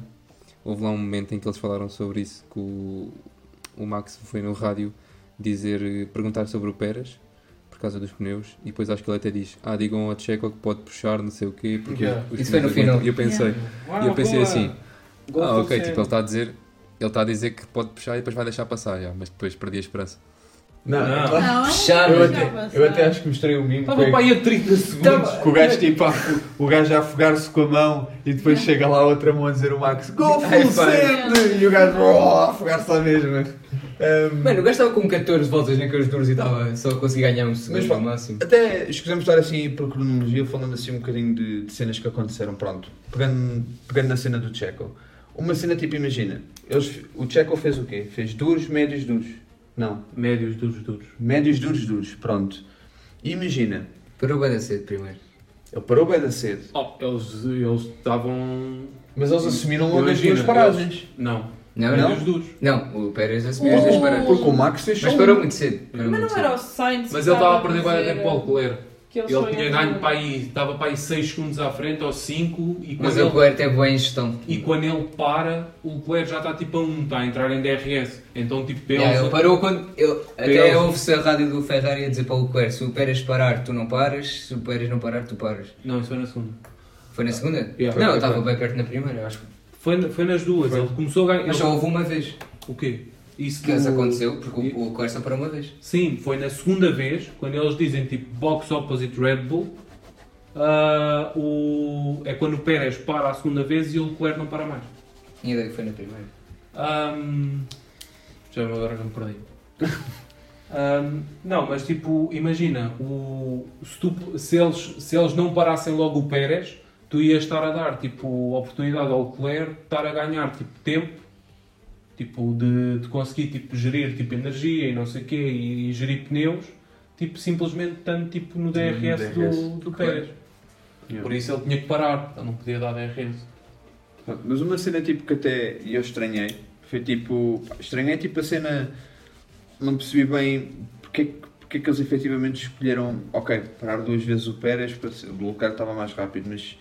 houve lá um momento em que eles falaram sobre isso, que o, o Max foi no rádio dizer, perguntar sobre o Pérez por causa dos pneus e depois acho que ele até diz ah digam ao Checo que pode puxar não sei o quê porque Yeah. os Isso foi no final. aguentam." e eu pensei Yeah. e eu pensei assim ah ok tipo ele está a dizer ele está a dizer que pode puxar e depois vai deixar passar já, mas depois perdi a esperança Não, Não. Não, Puxar, eu, até, eu até acho que mostrei o mimo. Estava foi- para aí a 30 segundos. Tava- Que o gajo tipo, a afu- o gajo a afogar-se com a mão e depois chega lá outra mão a dizer o Max Go full send! E o gajo oh, a afogar-se à mesma. Um, Mano, o gajo estava com 14 voltas naqueles duros e estava só a conseguir ganhar um segundo Mas, ao máximo. Até escusamos estar assim por cronologia, falando assim um bocadinho de, de cenas que aconteceram. Pronto, pegando, pegando na cena do Checo. Uma cena tipo, imagina, eles, o Checo fez o quê? Fez duros, médios, duros. Não. Médios, duros, duros. Médios, duros, duros. Pronto. Imagina. Parou bem da cedo primeiro. Ele parou bem da cedo. Oh, eles eles estavam. Mas eles assumiram logo as Imagina, duas paragens. eles- Não. Não, Médios não. duros. Não, o Pérez assumiu as duas paradas. Porque o Max fez Mas parou muito cedo. Parou Mas muito não cedo. era o Sainz Mas que ele estava a perder bem dizer tempo ao Leclerc. Que Ele só tinha ganho para aí, estava para aí 6 segundos à frente ou 5 e quando Mas o ele, Leclerc teve boa em gestão. e quando ele para, o Leclerc já está tipo a 1, está a entrar em DRS. Então tipo para Yeah, ele parou quando. Ele, até ouve-se a rádio do Ferrari a dizer para o Leclerc: se o Pérez parar, tu não paras, se o Pérez não parar, tu paras. Não, isso foi na segunda. Foi na segunda? Yeah. não, Foi, eu estava foi. bem perto na primeira, eu acho que. Foi, foi nas duas, ele começou a ganhar. Mas ele- só houve uma vez. O quê? Isso Que do- aconteceu, porque o, o Leclerc só parou uma vez. Sim, foi na segunda vez, quando eles dizem tipo box opposite Red Bull, ah, o, é quando o Pérez para a segunda vez e o Leclerc não para mais. E ideia que foi na primeira. Ahm, já agora já me perdi. Ahm, não, mas tipo, imagina, o, se, tu- se eles, se eles não parassem logo o Pérez, tu ias estar a dar tipo, oportunidade ao Leclerc de estar a ganhar tipo, tempo tipo, de, de conseguir tipo, gerir tipo, energia e não sei o quê e, e gerir pneus, tipo, simplesmente estando tipo, no DRS, DRS, do, do. Pérez. Por isso ele tinha que parar, ele não podia dar DRS. Mas uma cena tipo que até eu estranhei foi tipo. Estranhei tipo a cena. Não percebi bem porque, é que- porque é que eles efetivamente escolheram. Ok, parar duas vezes o Pérez para o Leclerc estava mais rápido, mas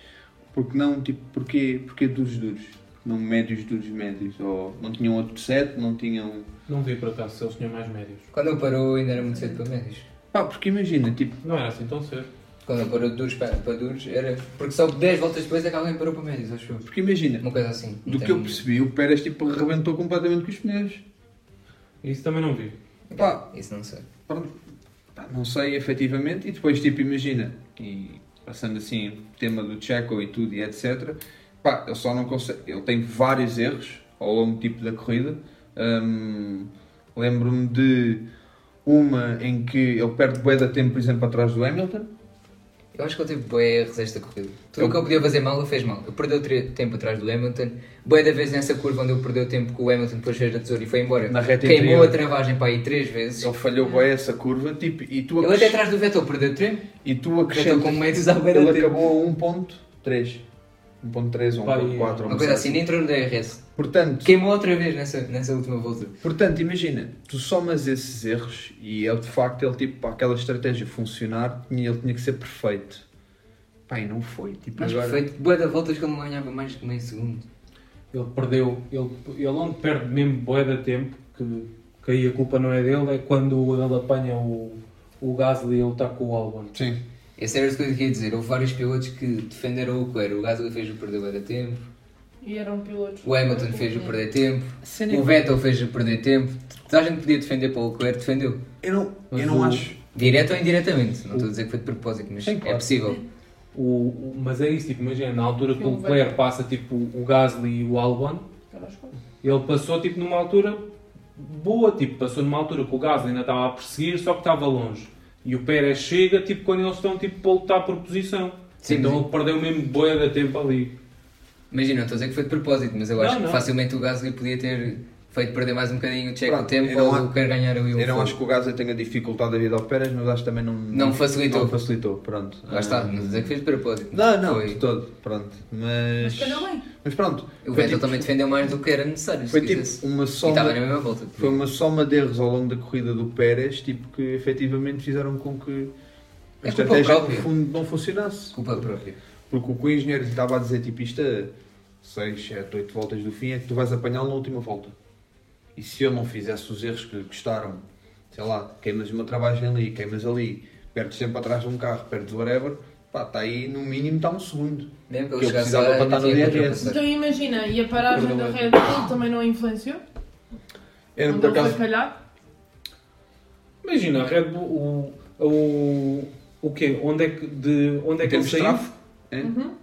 porque não, tipo, porquê, porquê duros duros? Não médios duros médios? Ou não tinham outro set, não tinham. Não vi por acaso se eles tinham mais médios. Quando ele parou ainda era muito cedo para médios. Pá, porque imagina, tipo. Não era assim tão cedo. Quando ele parou de duros para, para duros era. Porque só 10 voltas depois é que alguém parou para médios, acho eu. Porque imagina, Uma coisa assim. do que eu percebi, o Pérez tipo arrebentou completamente com os pneus. Isso também não vi. Pá, Isso não sei. Pronto. Pá, não sei efetivamente, e depois tipo imagina, e passando assim o tema do Checo e tudo e etc, pá, ele só não consegue, ele tem vários erros ao longo tipo da corrida. Hum, Lembro-me de uma em que ele perde bué de tempo, por exemplo, atrás do Hamilton. Eu acho que ele teve boé erros esta corrida. Tudo o que ele podia fazer mal, ele fez mal. Ele perdeu tempo atrás do Hamilton. Boé da vez nessa curva onde ele perdeu tempo com o Hamilton, depois fez a tesoura e foi embora. Na reta Queimou interior. a travagem para aí três vezes. Ele falhou bué essa curva, tipo, e tu Ele acres- até atrás do Vettel perdeu tempo. e tu Vettel acrescentas, com ele tempo. acabou a 1.3. 1.3 ou Pá, 1.4. Uma coisa assim, nem entrou no DRS. Portanto, Queimou outra vez nessa, nessa última volta. Portanto, imagina, tu somas esses erros e é de facto ele, tipo, para aquela estratégia funcionar, ele tinha que ser perfeito. E não foi. Tipo, Mas agora... perfeito. Boé da voltas que ele não ganhava mais que meio segundo. Ele perdeu, ele, ele onde perde mesmo bué de tempo, que, que aí a culpa não é dele, é quando ele apanha o, o Gasly e ele está com o Albon. Sim. Essa era a coisa que eu ia dizer. Houve vários pilotos que defenderam o Leclerc. O Gasly fez-o perder de tempo. E eram pilotos. O Hamilton fez-o perder tempo. O Vettel fez-o perder tempo. Toda a gente podia defender para o Leclerc, defendeu. Eu não, Mas eu não o- acho. Direto ou indiretamente. Não estou a dizer que foi de propósito, mas Sim, é possível. O, o- mas é isso, tipo, imagina, na altura que o Leclerc passa tipo, o Gasly e o Albon, ele passou tipo, numa altura boa, tipo, passou numa altura que o Gasly ainda estava a perseguir, só que estava longe. E o Pérez chega tipo, quando eles estão tipo, a lutar por posição. Sim, então mas- ele perdeu mesmo boia de tempo ali. Imagina, não estou a dizer que foi de propósito, mas eu acho Não, que não. facilmente o Gasly podia ter feito perder mais um bocadinho o Pronto, o tempo eu não ou quer ganhar ali o Eu não fogo. acho que o Gaza tenha dificultado a vida ao Pérez, mas acho que também não... Não facilitou. Não facilitou, pronto. Lá está, Ah, não estou a dizer que fez de propósito. Não, não, Foi- de todo, pronto. Mas... Mas bem. Mas pronto. O Vettel tipo- também defendeu mais do que era necessário. Foi tipo uma E soma... estava na mesma volta. Foi uma soma de erros ao longo da corrida do Pérez, tipo, que efetivamente fizeram com que a É estratégia no própria. fundo não funcionasse. Culpa própria. Porque o que o engenheiro lhe estava a dizer, tipo, isto a 6, 7, 8 voltas do fim é que tu vais apanhá-lo na última volta. E se ele não fizesse os erros que lhe custaram, sei lá, queimas uma travagem ali, queimas ali, perdes sempre atrás de um carro, perdes whatever, pá, está aí no mínimo está um segundo. Mesmo que chegasse precisava para estar no DRS. Então imagina, e a paragem da. Red Bull também não influenciou? Era Onde por acaso. Imagina, a Red Bull, o, o, o quê? Onde é que, de, onde é que ele saiu? É? Uhum.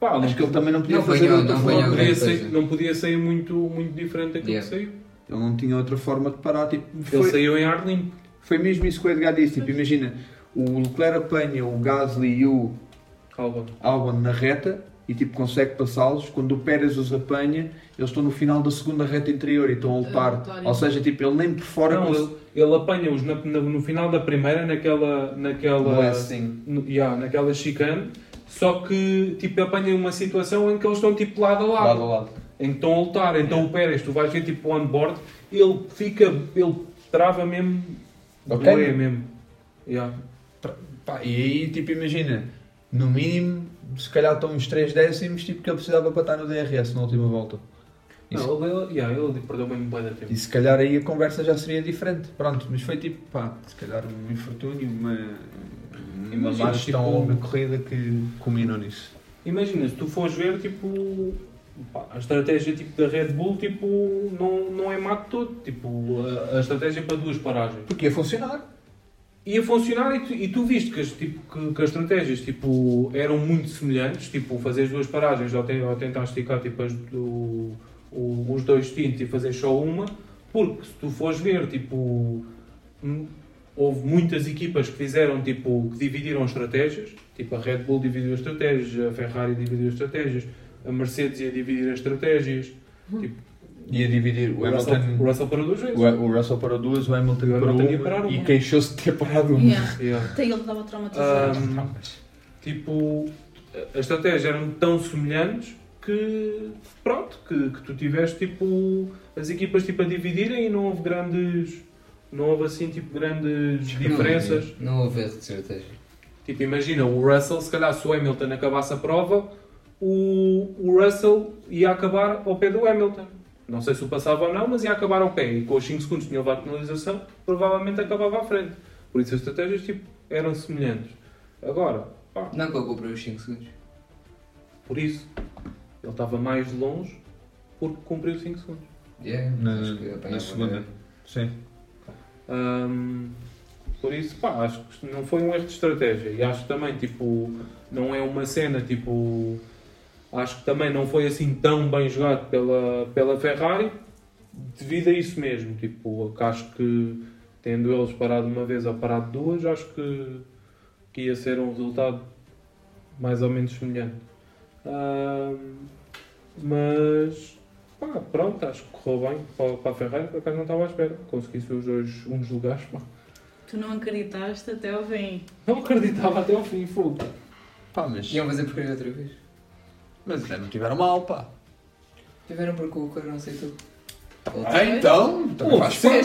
Pá, Acho que ele também não podia Não fazer outra não não, podia sair, não podia sair muito, muito diferente daquilo Yeah. que saiu. Ele não tinha outra forma de parar. Tipo, Ele foi, saiu em ar limpo. foi mesmo isso que o Edgar disse. Tipo, imagina, o Leclerc apanha o Gasly e o Albon. Albon na reta e tipo, consegue passá-los. Quando o Pérez os apanha, eles estão no final da segunda reta interior e estão a lutar. Ou seja, tipo, ele nem por fora Não, ele, ele apanha-os na- na- no final da primeira, naquela. naquela assim. no- yeah, naquela chicane. Só que tipo, apanha uma situação em que eles estão tipo lado a lado. lado a lado. Em que estão a lutar. Então o Pérez, tu vais ver tipo on board, ele fica. ele trava mesmo. Ok. doer mesmo. Yeah. Pá, e aí, tipo, imagina, no mínimo, se calhar estão uns 3 décimos, tipo, que ele precisava para estar no DRS na última volta. Isso- Não, ele, yeah, ele perdeu mesmo bem da tempo. E se calhar aí a conversa já seria diferente. Pronto, mas foi tipo, pá, se calhar um infortúnio, uma, uma má gestão tipo- corrida que culminou nisso. Imagina, se tu fores ver, tipo, pá, a estratégia tipo, da Red Bull tipo, não, não é má de todo. Tipo, a, a estratégia para duas paragens. Porque ia funcionar. Ia funcionar e tu, e tu viste que as, tipo, que, que as estratégias tipo, eram muito semelhantes, tipo, fazer as duas paragens ou, te, ou tentar esticar tipo, as, o, o- os dois tintos e fazer só uma, porque se tu fores ver, tipo, hum, houve muitas equipas que fizeram, tipo, que dividiram estratégias, tipo, a Red Bull dividiu as estratégias, a Ferrari dividiu as estratégias, a Mercedes ia dividir as estratégias, tipo, Ia dividir o, o Russell, Hamilton. o Russell parou duas vezes. O, o Russell parou duas, o Hamilton, O Hamilton parou ia uma e queixou-se de ter parado uma. Yeah. Yeah. Até ele estava traumatizado. Ahm, tipo, as estratégias eram tão semelhantes que, pronto, que, que tu tiveste, tipo, as equipas, tipo, a dividirem e não houve grandes, não houve, assim, tipo, grandes diferenças. Não, não houve erro de estratégia. Tipo, imagina, o Russell, se calhar se o Hamilton acabasse a prova, o, o Russell ia acabar ao pé do Hamilton. Não sei se o passava ou não, mas ia acabar ao pé. E com os 5 segundos que tinha levado a penalização, provavelmente acabava à frente. Por isso as estratégias tipo, eram semelhantes. Agora, pá, Não que eu comprei os 5 segundos. por isso, ele estava mais longe porque cumpriu 5 segundos. Yeah, Na, que apanhava na segunda. Sim. Hum, por isso, pá, acho que não foi um erro de estratégia. E acho que também, tipo, não é uma cena, tipo, acho que também não foi assim tão bem jogado pela, pela Ferrari devido a isso mesmo. Tipo, que acho que tendo eles parado uma vez ou parado duas, acho que, que ia ser um resultado mais ou menos semelhante. Hum, mas pá, pronto, acho que correu bem para, para a Ferrari, por acaso não estava à espera. Consegui-se os dois uns lugares. Pá. Tu não acreditaste até ao fim. Não acreditava até ao fim, fogo. Pá, mas. Iam fazer porcaria outra vez. Mas já não tiveram mal, pá. Tiveram porque o Corão aceitou. Ah, então, também Pô, faz se, parte.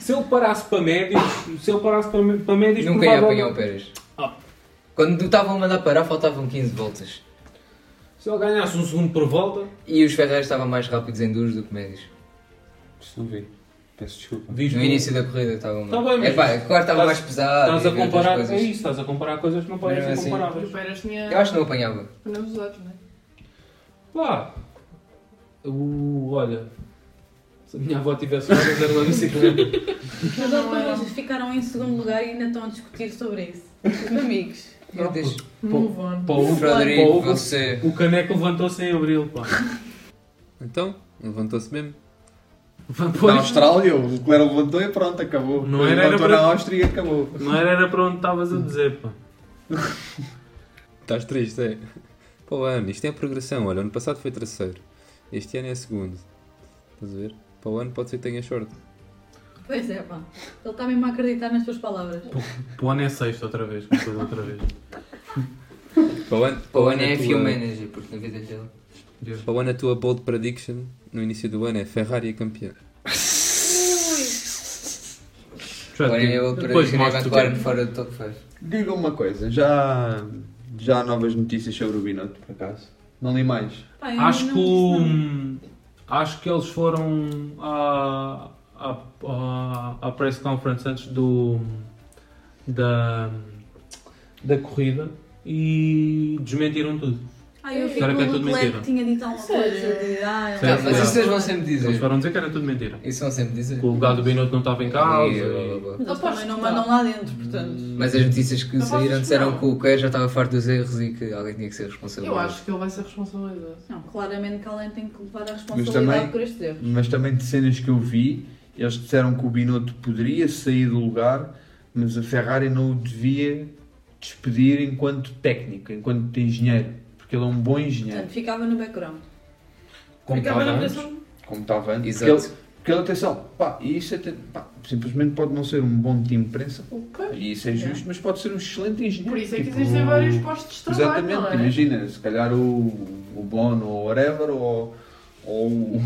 se, se ele parasse para médios, se ele parasse para, para médios, Nunca ia apanhar o Pérez. Ah. Quando estavam a mandar parar, faltavam 15 voltas. Se ele ganhasse um segundo por volta. E os Ferraris estavam mais rápidos em duros do que médios. Isso não vi. Peço desculpa. No início da corrida estavam. Tá bem, mas é pá, que estava mais pesado. Estás a comparar, coisas. é isso, estás a comparar coisas que não podem Mesmo ser assim. comparáveis. O Pérez tinha. Eu acho que não apanhava. Pneus usados, não é? Pá, o, olha, se a minha avó tivesse uma zero uma bicicleta. Mas eles ficaram em segundo lugar e ainda estão a discutir sobre isso. Os amigos. Meu Deus. Move on. Pá, o, Frederico, pá, o- você. o caneco levantou-se em abril, pá. Então, levantou-se mesmo. Na Austrália, o Leclerc levantou e pronto, acabou. Não era, era levantou para- na Áustria e acabou. Não era, era para onde estavas a dizer, pá. Estás triste, é? Para o ano, isto é a progressão. Olha, ano passado foi terceiro. Este ano é segundo. Estás a ver? Para o ano pode ser que tenha sorte. Pois é, pá. Ele está mesmo a acreditar nas tuas palavras. Para o ano é sexto outra vez, outra vez. Para o ano, Para o ano é tua- manager, porque na vida dele. Para o ano a tua bold prediction no início do ano é Ferrari a campeã. Já Agora digo. é o Depois mostro McLaren tudo. fora do top 5. Diga uma coisa, já, já há novas notícias sobre o Binotto, por acaso? Não li mais. Acho que o- acho que eles foram à, à, à, à press conference antes do da, da corrida e desmentiram tudo. Ah, eu vi que é o tudo Leclerc mentira. tinha dito alguma coisa de... Ah, Não, mas isso eles vão sempre dizer. Eles foram dizer que era tudo mentira. Isso vão sempre dizer. Que o lugar do Binotto não estava em. E, blá, blá. Mas eles também não mandam lá dentro, portanto... Mas as notícias que Não saíram disseram que o Kerr já estava farto dos erros e que alguém tinha que ser responsável. Eu acho que ele vai ser responsabilizado. Não, claramente que alguém tem que levar a responsabilidade também, por estes erros. mas também de cenas que eu vi, eles disseram que o Binotto poderia sair do lugar, mas a Ferrari não o devia despedir enquanto técnico, enquanto engenheiro, porque ele é um bom engenheiro. Portanto, ficava no background. Como Ficava estava na antes. pressão. Como estava antes. Exato. Porque ele, porque ele, atenção, pá, e isso até, pá, simplesmente pode não ser um bom time de imprensa, pá, e isso é justo, mas pode ser um excelente engenheiro. Por isso é que Tipo, existem vários postos de trabalho, Exatamente, não é? imagina, se calhar o, o Bono ou whatever, ou, ou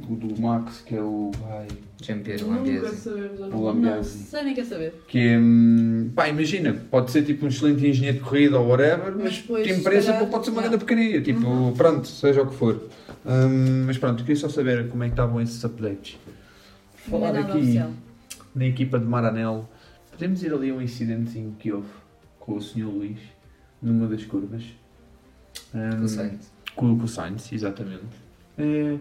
o, do Max, que é o. Ai, Jean-Pierre sabemos. o Não sei nem quer saber. Que é. hum, Pá, imagina, pode ser tipo um excelente engenheiro de corrida ou whatever, mas, se imprensa calhar, pode ser uma yeah. grande porcaria. Tipo, pronto, seja o que for. Hum, mas pronto, queria só saber como é que estavam esses updates. Não é Falar nada aqui oficial. na equipa de Maranello, podemos ir ali a um incidentezinho que houve com o Sr. Luís numa das curvas. Hum, Com o Sainz. Com, com o Sainz, exatamente. Eh,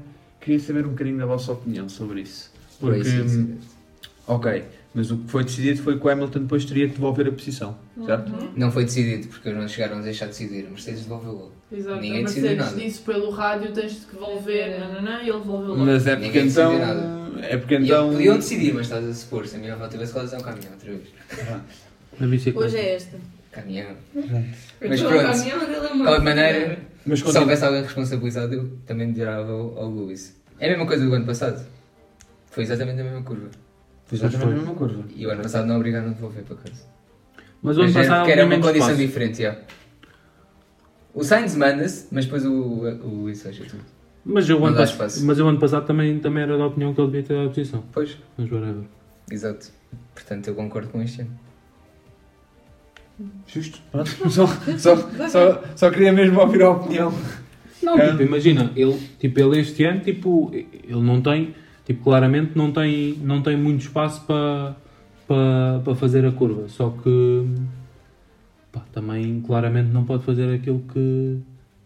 queria saber um bocadinho da vossa opinião sobre isso. Porque, incident. ok, mas o que foi decidido foi que o Hamilton depois teria que devolver a posição, certo? Não foi decidido, porque eles não chegaram a deixar de decidir. A Mercedes devolveu logo. Exato, Ninguém a decidiu Mercedes nada. disse pelo rádio tens de devolver, nananã, e ele devolveu logo. Mas é porque Ninguém então. decidiu nada. É porque então. Podiam decidir, mas estás a supor, se a minha avó tivesse rodado um caminhão outra vez. Bicicleta. Hoje é esta. Caminhão. Mas pronto, é de qualquer maneira, Mas se houvesse alguém responsabilizado, eu também dirava ao, ao Lewis. É a mesma coisa do ano passado. Foi exatamente a mesma curva. Foi exatamente a mesma curva. E o ano passado não obrigaram a devolver para casa. Mas o ano era- passado porque era uma condição espaço. diferente, já. O Sainz manda-se, mas depois o, o Lewis fecha tudo. Mas Não ano dá pass- espaço. mas eu ano passado também, também era da opinião que ele devia ter a posição. Pois. Mas whatever. Exato. Portanto, eu concordo com este ano. Justo. Só, só, só, só queria mesmo ouvir a opinião. Não, É. tipo, imagina, ele, tipo, ele este ano, tipo, ele não tem, tipo, claramente não tem, não tem muito espaço para para para fazer a curva. Só que, pá, também claramente não pode fazer aquilo que,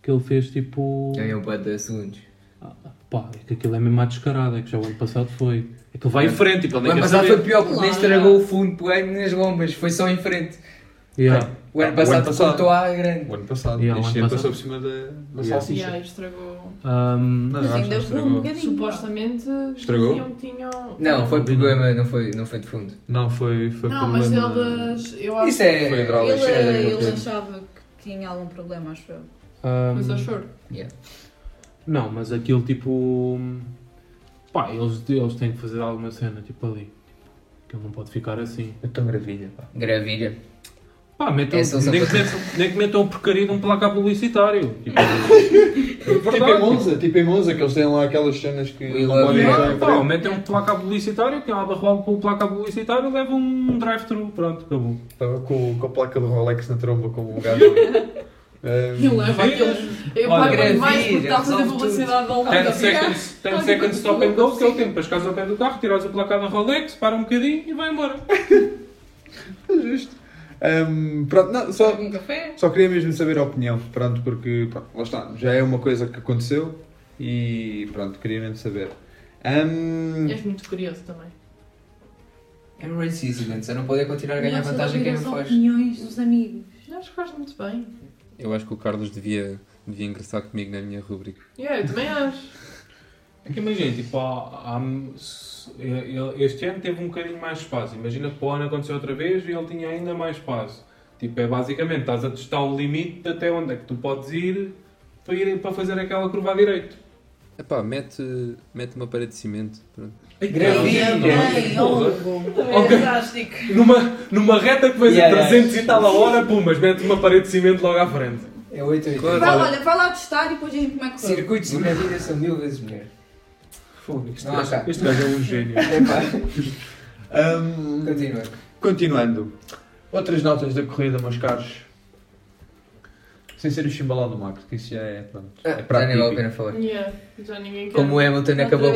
que ele fez, tipo, Ganhou um de segundos. pá, é que aquilo é mesmo à descarada, é que já o ano passado foi. É que ele vai em frente, tipo, O ele nem ano quer passado saber. foi pior porque nem estragou o fundo poeiro nas bombas, foi só em frente. Yeah. O ano Ah, passado cortou à grande. O ano passado. Yeah, o este ano ano passou passado. por cima da, da Yeah. salsicha. Yeah, estragou. Não, Mas ainda estragou. um bocadinho. Supostamente Estragou? diziam que tinham. Não, foi problema, não foi, não foi de fundo. Não, foi, foi Não, mas problema- eles. Eu acho Isso é. Foi hidráulico. Ele, Era ele europeu. achava que tinha algum problema, acho eu. ahm, Mas achou. Yeah. Não, mas aquilo tipo. Pá, eles, eles têm que fazer alguma cena, tipo ali. Que ele não pode ficar assim. É tão maravilha, pá. Gravilha. Pá, metam, eles nem, que metam, nem que metam porcaria de um placar publicitário. Tipo, Tipo em Monza, tipo em Monza, que eles têm lá aquelas cenas que não podem usar pá, metem um placar publicitário, tem lá barroal para o placar publicitário, leva um drive-thru, pronto, acabou. Estava com, com a placa do Rolex na tromba como um gajo. Um, leva aqueles. Eu pago mais porque está a fazer resolve publicidade ao lado 10 da seconds, 10 seconds stop and go, que é o tempo para chegares ao pé do carro, tirares o placar da Rolex, para um bocadinho e vai embora. Justo. Hum, pronto, não, só, Um café? só queria mesmo saber a opinião, pronto, porque pronto, lá está, já é uma coisa que aconteceu e pronto, queria mesmo saber. Hum, És muito curioso também. É um race incident, só não pode continuar a ganhar vantagem quem não faz. opiniões dos amigos. Acho que faz muito bem. Eu acho que o Carlos devia, devia ingressar comigo na minha rubrica. Yeah, eu também acho. É que imagina, tipo, há- há- este ano teve um bocadinho mais espaço. Imagina que para o ano aconteceu outra vez e ele tinha ainda mais espaço. Tipo, é basicamente, estás a testar o limite de até onde é que tu podes ir para, ir, para fazer aquela curva à direito. Epá, mete, mete uma parede de cimento. Pronto. É fantástico. Numa, numa reta que vais Yeah, a 300 yeah. e tal a hora, pum, mas mete uma parede de cimento logo à frente. É 8 8. Claro. Vai, olha, vai lá testar e depois a gente como é que correu. Circuitos na vida são mil vezes melhor. Este, cá. gajo, este gajo é um gênio. Hum, Continua. continuando. Outras notas da corrida, meus caros. Sem ser o chimbalão do Max, que isso já é. Pronto, Ah, é já prato nem vale a pena falar. Yeah, já ninguém quer. Como o Hamilton Outra acabou,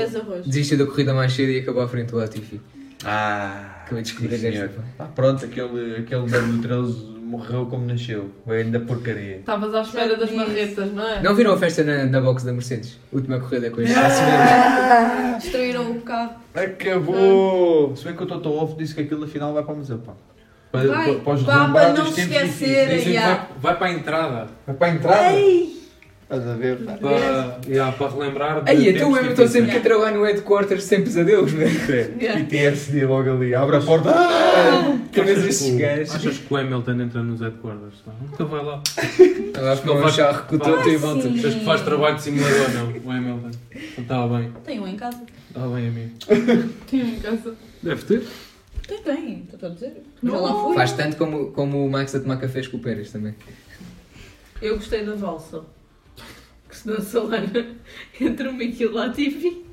desistiu da corrida mais cedo e acabou à frente do Latifi. Ah, Acabei de descobrir sim, esta. senhor. Ah, pronto, aquele, aquele W13 morreu como nasceu. Veio ainda porcaria. Estavas à espera das marretas, não é? Não viram a festa na, na box da Mercedes? Última corrida com este Ah, Destruíram o carro. Acabou! Se bem que o Toto Wolff disse que aquilo afinal vai para o museu, pá. Para, Vai, para, para para não esquecer. Yeah. vai, vai para a entrada. Vai para a entrada? Ei! Estás a ver? pá? Para, yeah, para relembrar. de Aí, então o Hamilton sempre que entra lá no headquarters sem pesadelos, velho. Yeah. PTSD logo ali, abre a porta. Ah! Que o- gajos. Achas que o Hamilton entra nos headquarters? Não? Então vai lá. Ela ficou Não um faz- charro com o vai. Toto e volta. Achas que faz trabalho de simulador? Não, o Hamilton. Não estava bem. Tem um em casa. Estava bem, amigo. Tinha em casa. Deve ter. Tem, tem. Estou a dizer. Já lá fui. Faz tanto como, como o Max a tomar cafés com o Pérez também. Eu gostei da valsa. Que se dançou lá na- entre o Mickey e o Latifi.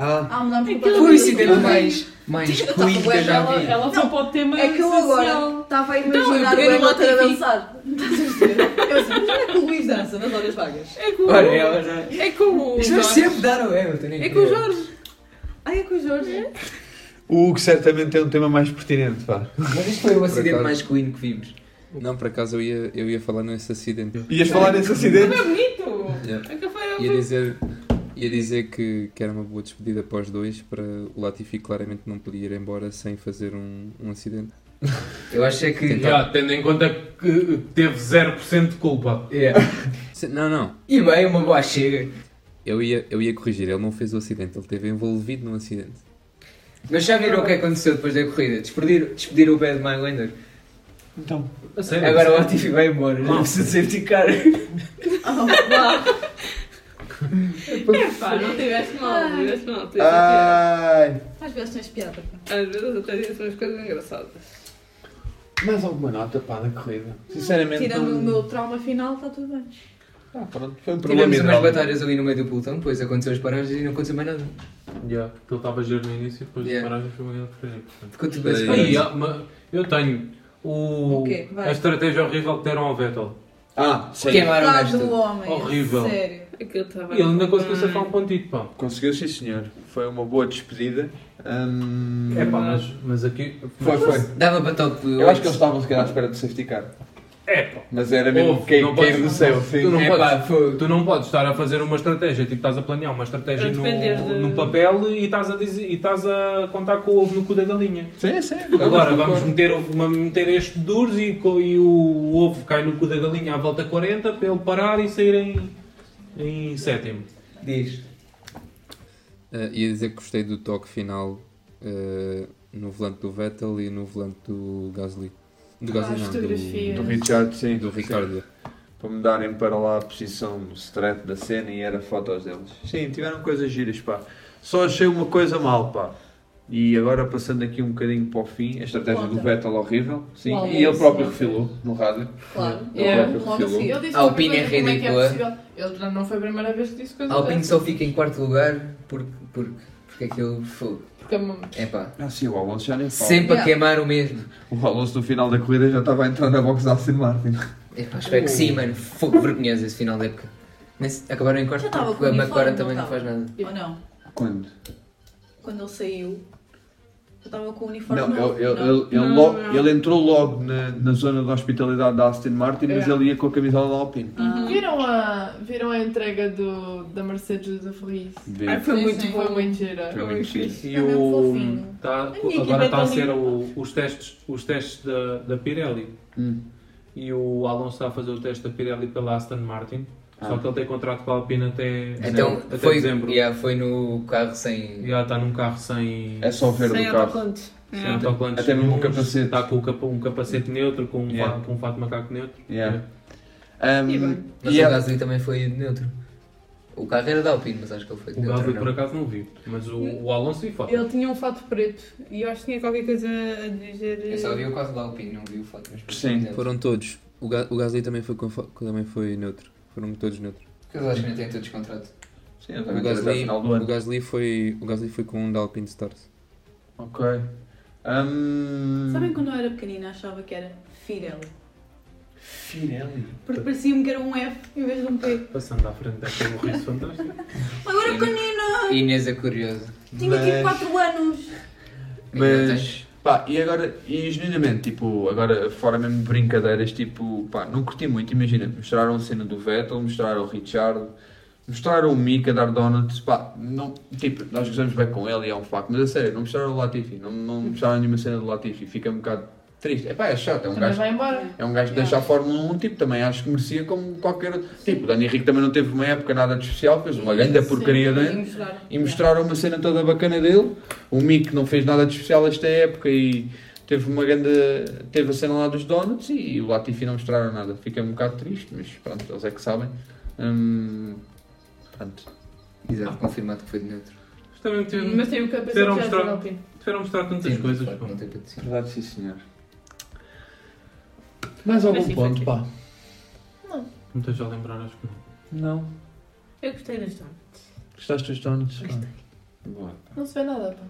Ah, Ah, mudámos Aquilo o completamente tema. mais, mais tava queen que eu já Ela, vi. ela foi para o tema É que eu social. agora estava a Então, imaginar eu o peguei no a Latifi. dançar. Estás a ver? Eu assim, mas é que o Luís dança nas horas vagas? É com, Olha, ela já... é com o Isto vai Jorge. sempre dar ao Hamilton. É com o Jorge. Ai, é com o Jorge. o Hugo certamente tem um tema mais pertinente, pá. Mas isto foi o acidente acaso. mais queen que vimos. Não, por acaso eu ia, eu ia falar nesse acidente. Ias falar nesse acidente? É bonito. Yeah. É que foi Ia dizer, ia dizer que, que era uma boa despedida para os dois, para o Latifi claramente não podia ir embora sem fazer um, um acidente. Eu acho é que... Já, tendo em conta que teve 0% de culpa. Yeah. Não, não. E bem, uma boa chega. Eu ia, eu ia corrigir, ele não fez o acidente, ele esteve envolvido num acidente. Mas já viram o que aconteceu depois da corrida? Despediram, despediram o Bad Mylander. Então. Sério? Agora o Latifi vai embora. Já precisa safety car. Oh. É pá, não tiveste mal, não tiveste mal. tiveste Ai. Às vezes tens piada. pá. piada. Às vezes até dizem umas coisas engraçadas. Mais alguma nota, pá, da corrida? Sinceramente, Tirando não... o meu trauma final, está tudo bem. Ah, pronto, foi um problema Tivemos umas hidráulico. batalhas ali no meio do pelotão, depois aconteceu as paragens e não aconteceu mais nada. Yeah, porque ele estava a giro no início e depois Yeah. yeah. paragens foi uma grande portanto. Ficou tudo bem separado. Ah, mas eu tenho o, O quê? Vai. a estratégia horrível que deram ao Vettel. Ah, sim. Queimaram o gajo do homem. Horrível. Sério. E ele ainda conseguiu safar um pontito, pá. Conseguiu, sim, senhor. Foi uma boa despedida. Hum... É pá, mas, mas aqui. Foi, foi. Dava para top Eu acho que eles estavam se calhar à espera de safety car. É pá. Mas era mesmo Ouve, não cair podes- do céu. Tu não, É podes, pá, tu não podes estar a fazer uma estratégia, tipo, estás a planear uma estratégia no, de- no papel e estás, a dizer, e estás a contar com o ovo no cu da galinha. Sim, sim. Agora vamos meter, vamos meter este duros e, e o ovo cai no cu da galinha à volta 40 para ele parar e sair em, em sétimo. Diz. Uh, ia dizer que gostei do toque final uh, no volante do Vettel e no volante do Gasly. Do Ah, não, fotografias. Do do, Richard, sim. do Ricardo. Para me darem para lá a posição straight da cena e era fotos deles. Sim, tiveram coisas giras, pá. Só achei uma coisa mal, pá. E agora passando aqui um bocadinho para o fim, a estratégia do Conta. Vettel horrível, sim, Qual e é ele próprio refilou no rádio. Claro. Ele Yeah. próprio refilou. assim. Ele A qualquer Alpine coisa, é é é ridícula. Ele não foi a primeira vez que disse coisas A Alpine só fica em quarto lugar porque, porque, porque aquilo foi. Porque é uma- É pá. Ah, sim, o Alonso já nem fala. Sempre a Yeah. queimar o mesmo. O Alonso no final da corrida já estava a entrar na box da Aston Martin. É pá, espero que sim, mano. Fogo vergonhoso esse final da época. Nem se- Acabaram em quarto Já estava porque com a uniforme, McLaren não também não estava? faz nada. Ou não? Quando? Quando ele saiu, estava com o uniforme Não, novo. ele, Não. ele, ele Não, logo- não. ele entrou logo na, na zona de hospitalidade da Aston Martin, mas É. ele ia com a camisola da Alpine. Ah. Viram a, viram a entrega do, da Mercedes da Ferris? Ai, foi Sim, muito sim. Foi bom. muito gira. Foi muito fixe. E o, tá, A agora está a é ser tão o- os testes, os testes da, da Pirelli. Hum. E o Alonso está a fazer o teste da Pirelli pela Aston Martin. Só Ah. que ele tem contrato com a Alpine até, Então até foi, dezembro. yeah, foi no carro sem. Já está num carro sem, É só ver Sem do carro. sem É. autocolantes Até mesmo um capacete. Está com o capa- um capacete neutro, com um, Yeah. fato, com um fato de macaco neutro. Yeah. Um, Mas e o é- Gasly também foi neutro. O carro era da Alpine, mas acho que ele foi O neutro. Gasly não. por acaso não vi, mas o, o Alonso vi foto. Ele tinha um fato preto e eu acho que tinha qualquer coisa a dizer. Eu só vi o carro da Alpine, não vi o fato. Mas Sim. Foram todos. O, Ga o Gasly também foi, também foi neutro. Foram todos neutros. Porque eles acho que ainda têm todos contrato. Sim, O Gasly, final do ano. o Gasly foi, o Gasly foi com um da Alpine Stars. Ok. Um... Sabem quando eu era pequenina achava que era Firelli? Firelli? Porque parecia-me que era um F em vez de um P. Passando à frente daquele riso fantástico. Agora pequenina! Inês é curiosa. Tinha tipo Mas- 4 anos! Mas, pá, e agora, e genuinamente, tipo, agora, fora mesmo de brincadeiras, tipo, pá, não curti muito, imagina, mostraram a cena do Vettel, mostraram o Richard, mostraram o Mika dar donuts, pá, não, tipo, nós gostamos bem com ele e é um facto, mas a sério, não mostraram o Latifi, não, não mostraram nenhuma cena do Latifi, fica um bocado triste, é pá, é chato, é um Também gajo... vai embora. É um gajo que deixa a Fórmula 1, tipo, também acho que merecia como qualquer outro. Tipo, o Dani Henrique também não teve uma época nada de especial, fez uma grande porcaria E dele mostraram. e mostraram uma cena toda bacana dele. O Mick não fez nada de especial esta época e teve uma grande. teve a cena lá dos Donuts e o Latifi não mostraram nada. Fiquei um bocado triste, mas pronto, eles é que sabem. Hum, pronto. Exato, confirmado que foi de neutro. Mas também teve- Mas tem o capacete tiveram a mostrar, tiveram mostrar tantas Sim, coisas. não tem. Verdade, sim senhor. Mais algum Mas sim, foi ponto, pá? Não. Não esteja a lembrar, acho que não. Não. Eu gostei das donuts. Gostaste dos Donuts? Boa. Não se vê nada, pá.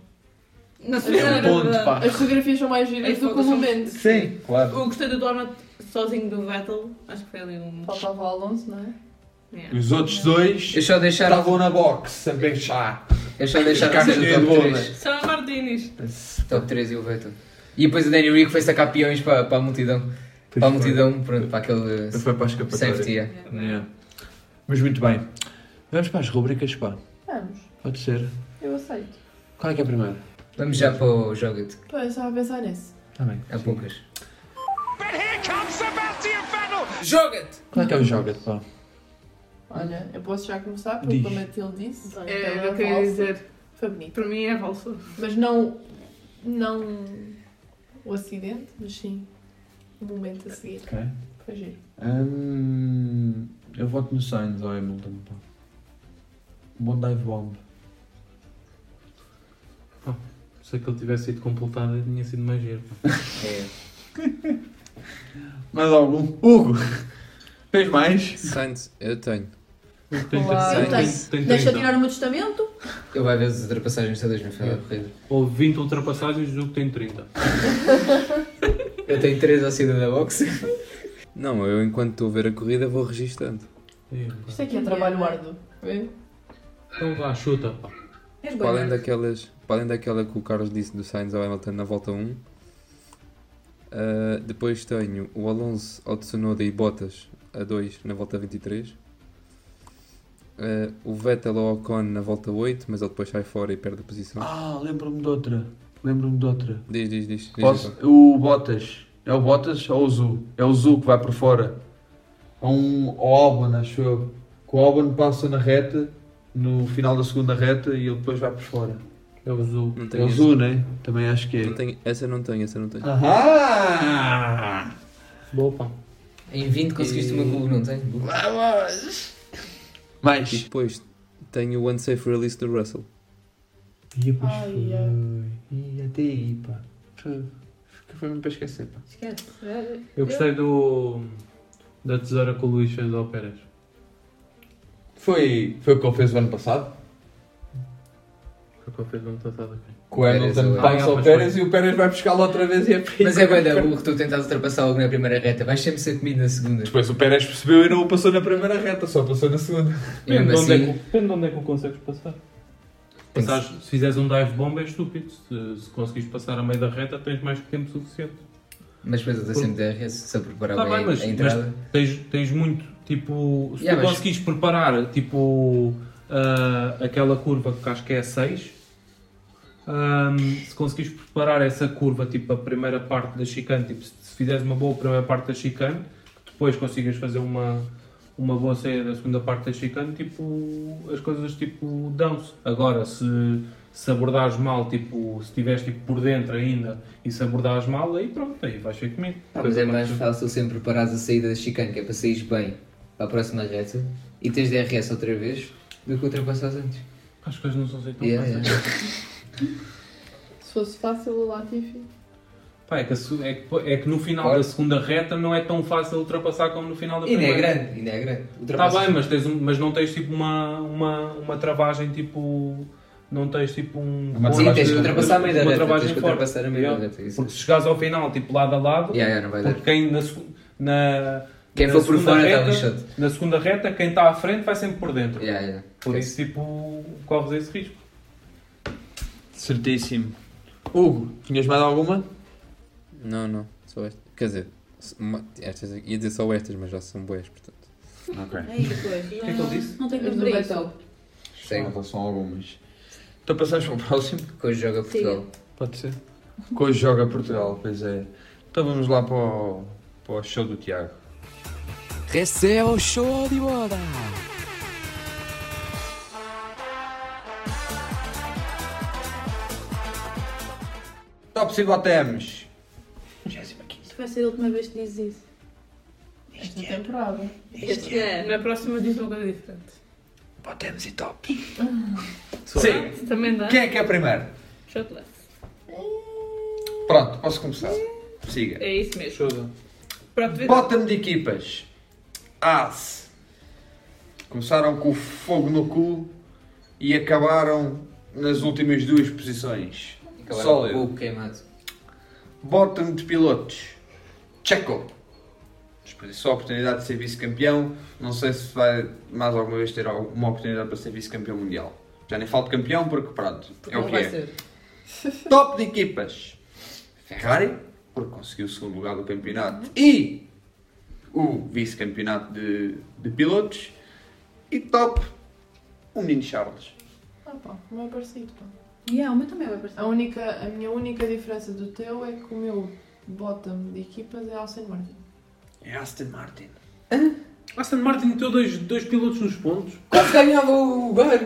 Não sei É um ponto, pá. As fotografias são mais giras As do que o momento. Sim, claro. Eu gostei do donut sozinho do Vettel. Acho que foi ali um. Faltava o Alonso, não é? Yeah. Os outros dois Eu só deixar. estavam na box a beijar. Eu só deixar de o top bola. 3. São Martinis. Top 3 e o Vettel. E depois o Danny Rick foi sacar peões para, para a multidão. Pois para a foi. multidão, pronto, para aquele Foi para a escapatória. safety. yeah. Yeah. Mas muito bem. Vamos para as rubricas, pá. Vamos. Pode ser. Eu aceito. Qual é que é a primeira? Vamos já para o Joga-te. Pô, eu estava a pensar nisso. Está bem. Há poucas. But here comes Sebastian Vettel. Joga-te! Qual é que é o joga pá? Olha, eu posso já começar, porque Diz. como a Matilde disse, É, então eu queria dizer. Foi bonito. Para mim é falso. Mas não, não o acidente, mas sim o momento a seguir. Ok. Foi giro. Hum, eu voto no Sainz ou Hamilton, pá. Bom dive bomb. Se aquele tivesse sido completado, tinha sido mais giro. pá. É. Mais algum? Hugo! Fez mais? Sainz, eu tenho. Tem, Olá, tem, eu tem, tenho. tem Deixa 30. tirar o meu testamento? Ele vai ver as ultrapassagens todas no final da corrida. Houve 20 ultrapassagens, o que tem 30. Eu tenho 3 ao saída da boxe. Não, eu enquanto estou a ver a corrida vou registando. Isto aqui é trabalho árduo. Vê? Então vá, chuta. Pá. És Para além, bem daquelas, para além daquela que o Carlos disse do Sainz ao Hamilton na volta 1, ah, depois tenho o Alonso ao Tsunoda e Bottas a 2 na volta 23. Ah, o Vettel ao Ocon na volta 8, mas ele depois sai fora e perde a posição. Ah, lembro-me de outra. Lembro-me de outra. Diz, diz, diz. diz Posso? então. O Bottas. É o Bottas ou o Zu? É o Zu que vai por fora. Há um, ao Albon, acho eu. Que o Albon passa na reta, no final da segunda reta, e ele depois vai por fora. É o Zu. É o. Zu, né? Também acho que é. Não tenho, essa não tenho, essa não tenho. Ahá! Boa, pá. Em 20 conseguiste uma Google, não tem? Vamos! E Mais. depois tenho o Unsafe Release do Russell. E depois Ai, foi. E até aí, pá. Foi foi mesmo para esquecer, pá. Esquece. Eu gostei do. da tesoura que o Luís fez ao Pérez. Foi, foi o que ele fez o ano passado? Foi o que ele fez no ano passado aqui. Que o Hamilton eu- passa ao Pérez foi. e o Pérez vai buscá-lo outra vez e é Mas é bem da burro, tu tentas ultrapassar logo na primeira reta, vais sempre ser comido na segunda. Depois o Pérez percebeu e não o passou na primeira reta, só passou na segunda. Depende, é assim, que, depende de onde é que o consegues passar. Passares- se fizeres um dive bomb é estúpido. Se, se conseguires passar a meio da reta, tens mais tempo suficiente. mas depois ele sempre DRS, se ele preparar Tá bem, mas, a mas entrada. tens, tens muito, tipo, se Yeah, tu mas- conseguires preparar, tipo, ah, aquela curva que acho que é a 6, se conseguires preparar essa curva, tipo, a primeira parte da chicane, tipo, se, se fizeres uma boa primeira parte da chicane, que depois consigas fazer uma, uma boa saída da segunda parte da chicane, tipo, as coisas, tipo, dão-se. Agora, se, se abordares mal, tipo, se estiveres tipo, por dentro ainda e se abordares mal, aí pronto, aí vais ser comigo. Pá, mas é mais fácil sempre preparares a saída da chicane, que é para saíres bem para a próxima reta e tens DRS outra vez do que ultrapassares antes. As coisas não são assim tão Yeah, fáceis. Se fosse fácil o Latifi. Pá, é, que a é que, é que no final Claro. da segunda reta não é tão fácil ultrapassar como no final da Ainda é primeira. grande, ainda é grande. Está bem, mas, tens um- mas não tens tipo uma, uma, uma travagem tipo. Não tens tipo um. Uma Sim, tens que ultrapassar a meia da uma reta, travagem tens que forte. ultrapassar a meia da reta, isso. Porque se chegares ao final, tipo lado a lado, Yeah, yeah, não vai dar. porque quem na, na, Quem na for por segunda fora está reta, lixado. Na segunda reta, quem está à frente vai sempre por dentro. Yeah, yeah. Por isso, tipo, corres esse risco. Certíssimo. Hugo, tinhas mais alguma? Não, não, só esta. Quer dizer, estas, aqui- ia dizer só estas, mas já são boas, portanto. Ok. Aí depois. O que é que ele disse? Não tem do para isso. Segue. Não, são algumas. Então passamos para o próximo? Que hoje joga Portugal. Pode ser. Que hoje joga Portugal, pois é. Então vamos lá para o, para o show do Tiago. Receba o show de bola! Top 5 botemos. Isto vai ser a última vez que dizes isso. Esta temporada. Este ano. Na próxima diz uma coisa diferente. Botemos e tops. Sim. Sim. Também dá. Quem é que é primeiro? Shotless. Pronto, posso começar. Siga. É isso mesmo. Show. Pronto, Bottom de equipas. As. Começaram com o fogo no cu e acabaram nas últimas duas posições. Acabaram Sólido. com o queimado. Bottom de pilotos. Checo. Desperdiçou a oportunidade de ser vice-campeão. Não sei se vai mais alguma vez ter uma oportunidade para ser vice-campeão mundial. Já nem falo de campeão porque pronto, Porque é o que vai é. ser. Top de equipas. Ferrari, porque conseguiu o segundo lugar do campeonato. E o vice-campeonato de, de pilotos. E top, o menino Charles. Ah pá, não é parecido pá. Yeah, o meu também vai parecer. A, única, a minha única diferença do teu é que o meu bottom de equipas é Aston Martin. É Aston Martin. Aston Martin meteu dois, dois pilotos nos pontos. Quase ganhava o lugar.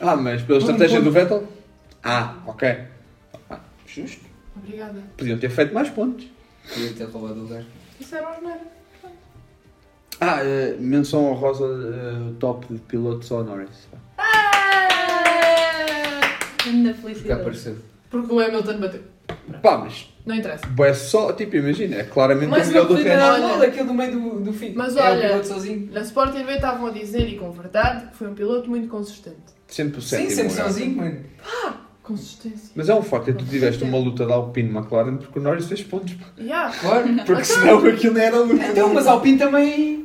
Ah, mas pela estratégia do Vettel? Ah, ok. Ah, justo. Obrigada. Podiam ter feito mais pontos. Podia ter roubado o lugar. Isso era os meros. Ah, eh, menção honrosa eh, top de piloto só Norris. Ainda Porque felicidade. apareceu. Porque o Hamilton bateu. Pá, mas Não interessa. é só, tipo, imagina, é claramente Mas o melhor do resto. nada daquele do meio do, do fim. Mas é o olha, piloto sozinho. na Sport TV estavam a dizer, e com verdade, que foi um piloto muito consistente. Sempre o Sim, sétimo sempre lugar. sozinho, mano. Consistência. Mas é um facto, é que tu tiveste uma luta da Alpine McLaren porque o Norris fez pontos. pá. Yeah. Claro. Porque senão aquilo não era luta. Então, mas a Alpine também.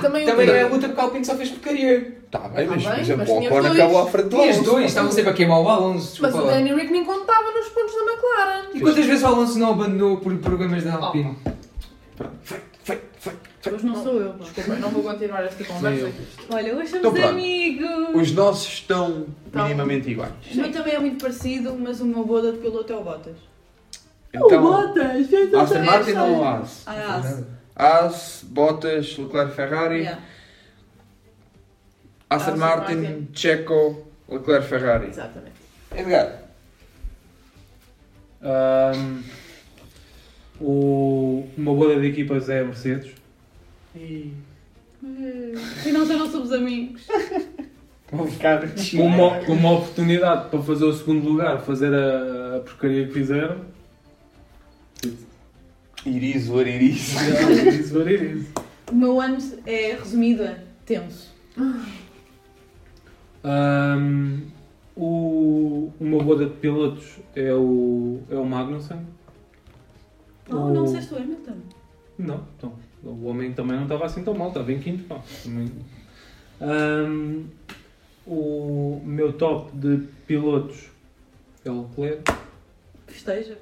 Também, Também o é a luta porque a Alpine só fez porcaria. Tá bem, mas Tá por exemplo, mas o tinha Ocon dois. acabou à frente do Tinhas Alonso. dois, estavam sempre a queimar o Alonso. Mas o. Danny Rick nem contava nos pontos da McLaren. E quantas vezes o Alonso não abandonou por problemas da Alpine? Hoje não sou eu. Desculpa, não vou continuar esta conversa. Olha, hoje somos Então pronto. amigos. Os nossos estão Então- minimamente iguais. O meu também é muito parecido, mas o meu boda de piloto é o Bottas. Então, Bottas! Aston Martin ou As? Ah, As. As, Bottas, Leclerc, Ferrari. Yeah. Aston Martin, Martin. Checo, Leclerc, Ferrari. Exatamente. Edgar. Ahm, o, meu boda de equipas é a Mercedes. E Afinal já não somos amigos. Com uma, com uma oportunidade para fazer o segundo lugar, fazer a, a porcaria que fizeram. Iris, or Iris. Isso var isso. O meu ano é resumido a tenso. Ahm, o, o meu boda de pilotos é o, é o Magnussen. Não, O- não disseste o Hamilton. Não, então, o homem também não estava assim tão mal, estava em quinto. Pá. Também. Ahm, o meu top de pilotos é o Leclerc. Festeja.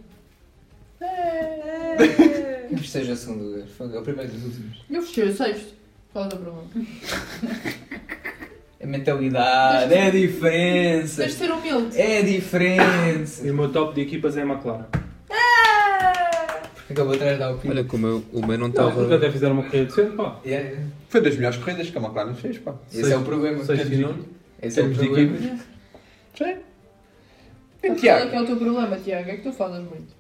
Não esteja segundo lugar. Foi o primeiro dos últimos. Eu fechei o sexto. Qual é o problema? A mentalidade, é a diferença. Tens de ser humilde. É a diferença. E o meu top de equipas é a McLaren. Porque acabou atrás da Alpine. Olha, como eu, o meu não estava. porque até fizeram uma corrida decente, pá. Yeah, yeah. Foi das melhores corridas que a McLaren fez, pá. Esse é o problema. Seis e nono. Esse é o Temos de problema. equipas. Sim. Qual Tiago? é que é o teu problema, Tiago? É que tu falas muito.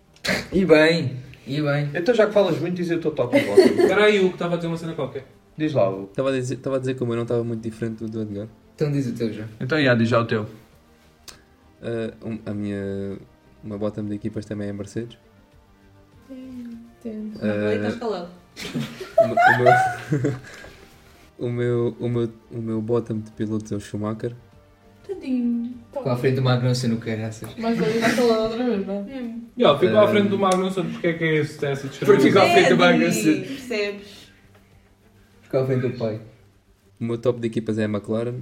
E bem, e bem. Então já que falas muito, diz o teu top e bottom. Espera aí, o que estava a dizer uma cena qualquer. Diz lá, Hugo. Estava a dizer, estava a dizer que o meu não estava muito diferente do do Edgar. Então diz o teu já. Então já, diz já o teu. Ah, um- a minha. Uma bottom de equipas também é Mercedes. Entendo. Ah, Estás calado. o, meu- o, meu, o, meu, o meu bottom de pilotos é o Schumacher. Tadinho. Com a frente do Magnussen no caraças. Mas ele está calado outra vez, não é? E ó, ficou à Ah. frente do Magnussen, porque é que é esse, essa descrição? Porque ficou à frente do Magnussen. Percebes? Ficou à frente do pai. O meu top de equipas é a McLaren.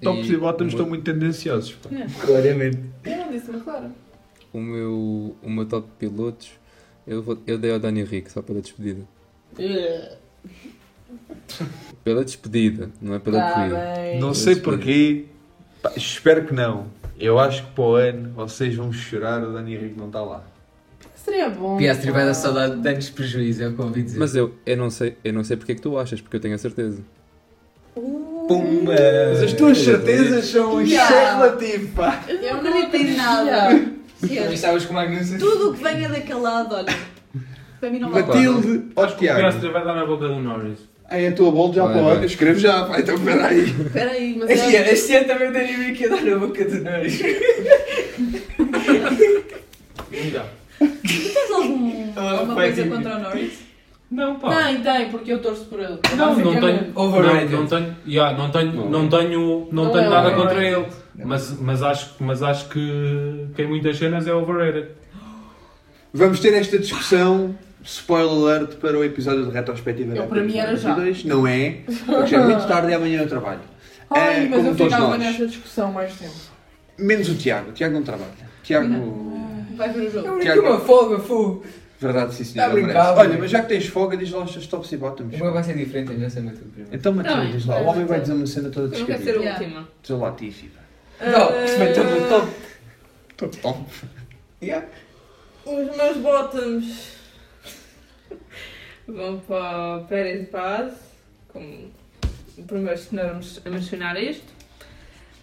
Tops E e bottoms estão meu- muito tendenciosos. Claramente. Eu não disse, mas claro. O meu, o meu top de pilotos eu, vou- eu dei ao Dani Henrique só pela despedida. Pela despedida, não é pela Tá corrida. bem. Não Pela sei despedida. porquê. Pá, espero que não. Eu acho que para o ano vocês vão chorar o Dani Henrique não está lá. Seria bom. Piastri vai dar saudade de danos prejuízo, é o que eu ouvi dizer. Mas eu, eu não sei, eu não sei porque é que tu achas, porque eu tenho a certeza. Pumba! Mas as tuas certezas são Yeah. pá. Eu não tenho nada. Mas estavas com o Magnussen? Tudo o que venha daquele lado, olha. Para mim não vale. Matilde, ó O Tiago. Piastri vai dar na boca do Norris. Aí a tua bola já Vai, para o ano. Escreve já, pá. Então espera aí. Espera aí, mas Este, é... este ano também o Dani Henrique ia dar na boca do nariz. Ainda. Tu tens algum, Ah, alguma vai, coisa contra o Norris? Não, pá. Tem, tem, porque eu torço por ele. Não, não tenho. Overrated. Não, não tenho. Yeah, não tenho, não tenho, não Não tenho é nada contra ele. Mas, mas, acho, mas acho que, que em muitas cenas é overrated. Vamos ter esta discussão. Spoiler alert para o episódio de retrospectiva. Eu, da para mim, era já. 2022. Não é, porque já é muito tarde e amanhã eu trabalho. Ai, É, mas eu ficava nós. nesta discussão mais tempo. Menos o Tiago. O Tiago não trabalha. Tiago. Vai ver o jogo. Eu Tiago- uma folga, fogo. Verdade, sim, senhor. Tá. Olha, mano. mas já que tens folga, diz lá os teus tops e bottoms. O meu vai ser diferente, eu já sei tudo primeiro. Então, Matilde, Não, diz lá. O homem vai dizer uma cena toda Eu não quero descabida. ser a última. Diz pá. Não, se meteu no top. Top, top. Yeah. Os meus bottoms vão para o Pérez Paz, como primeiro nós a mencionar isto.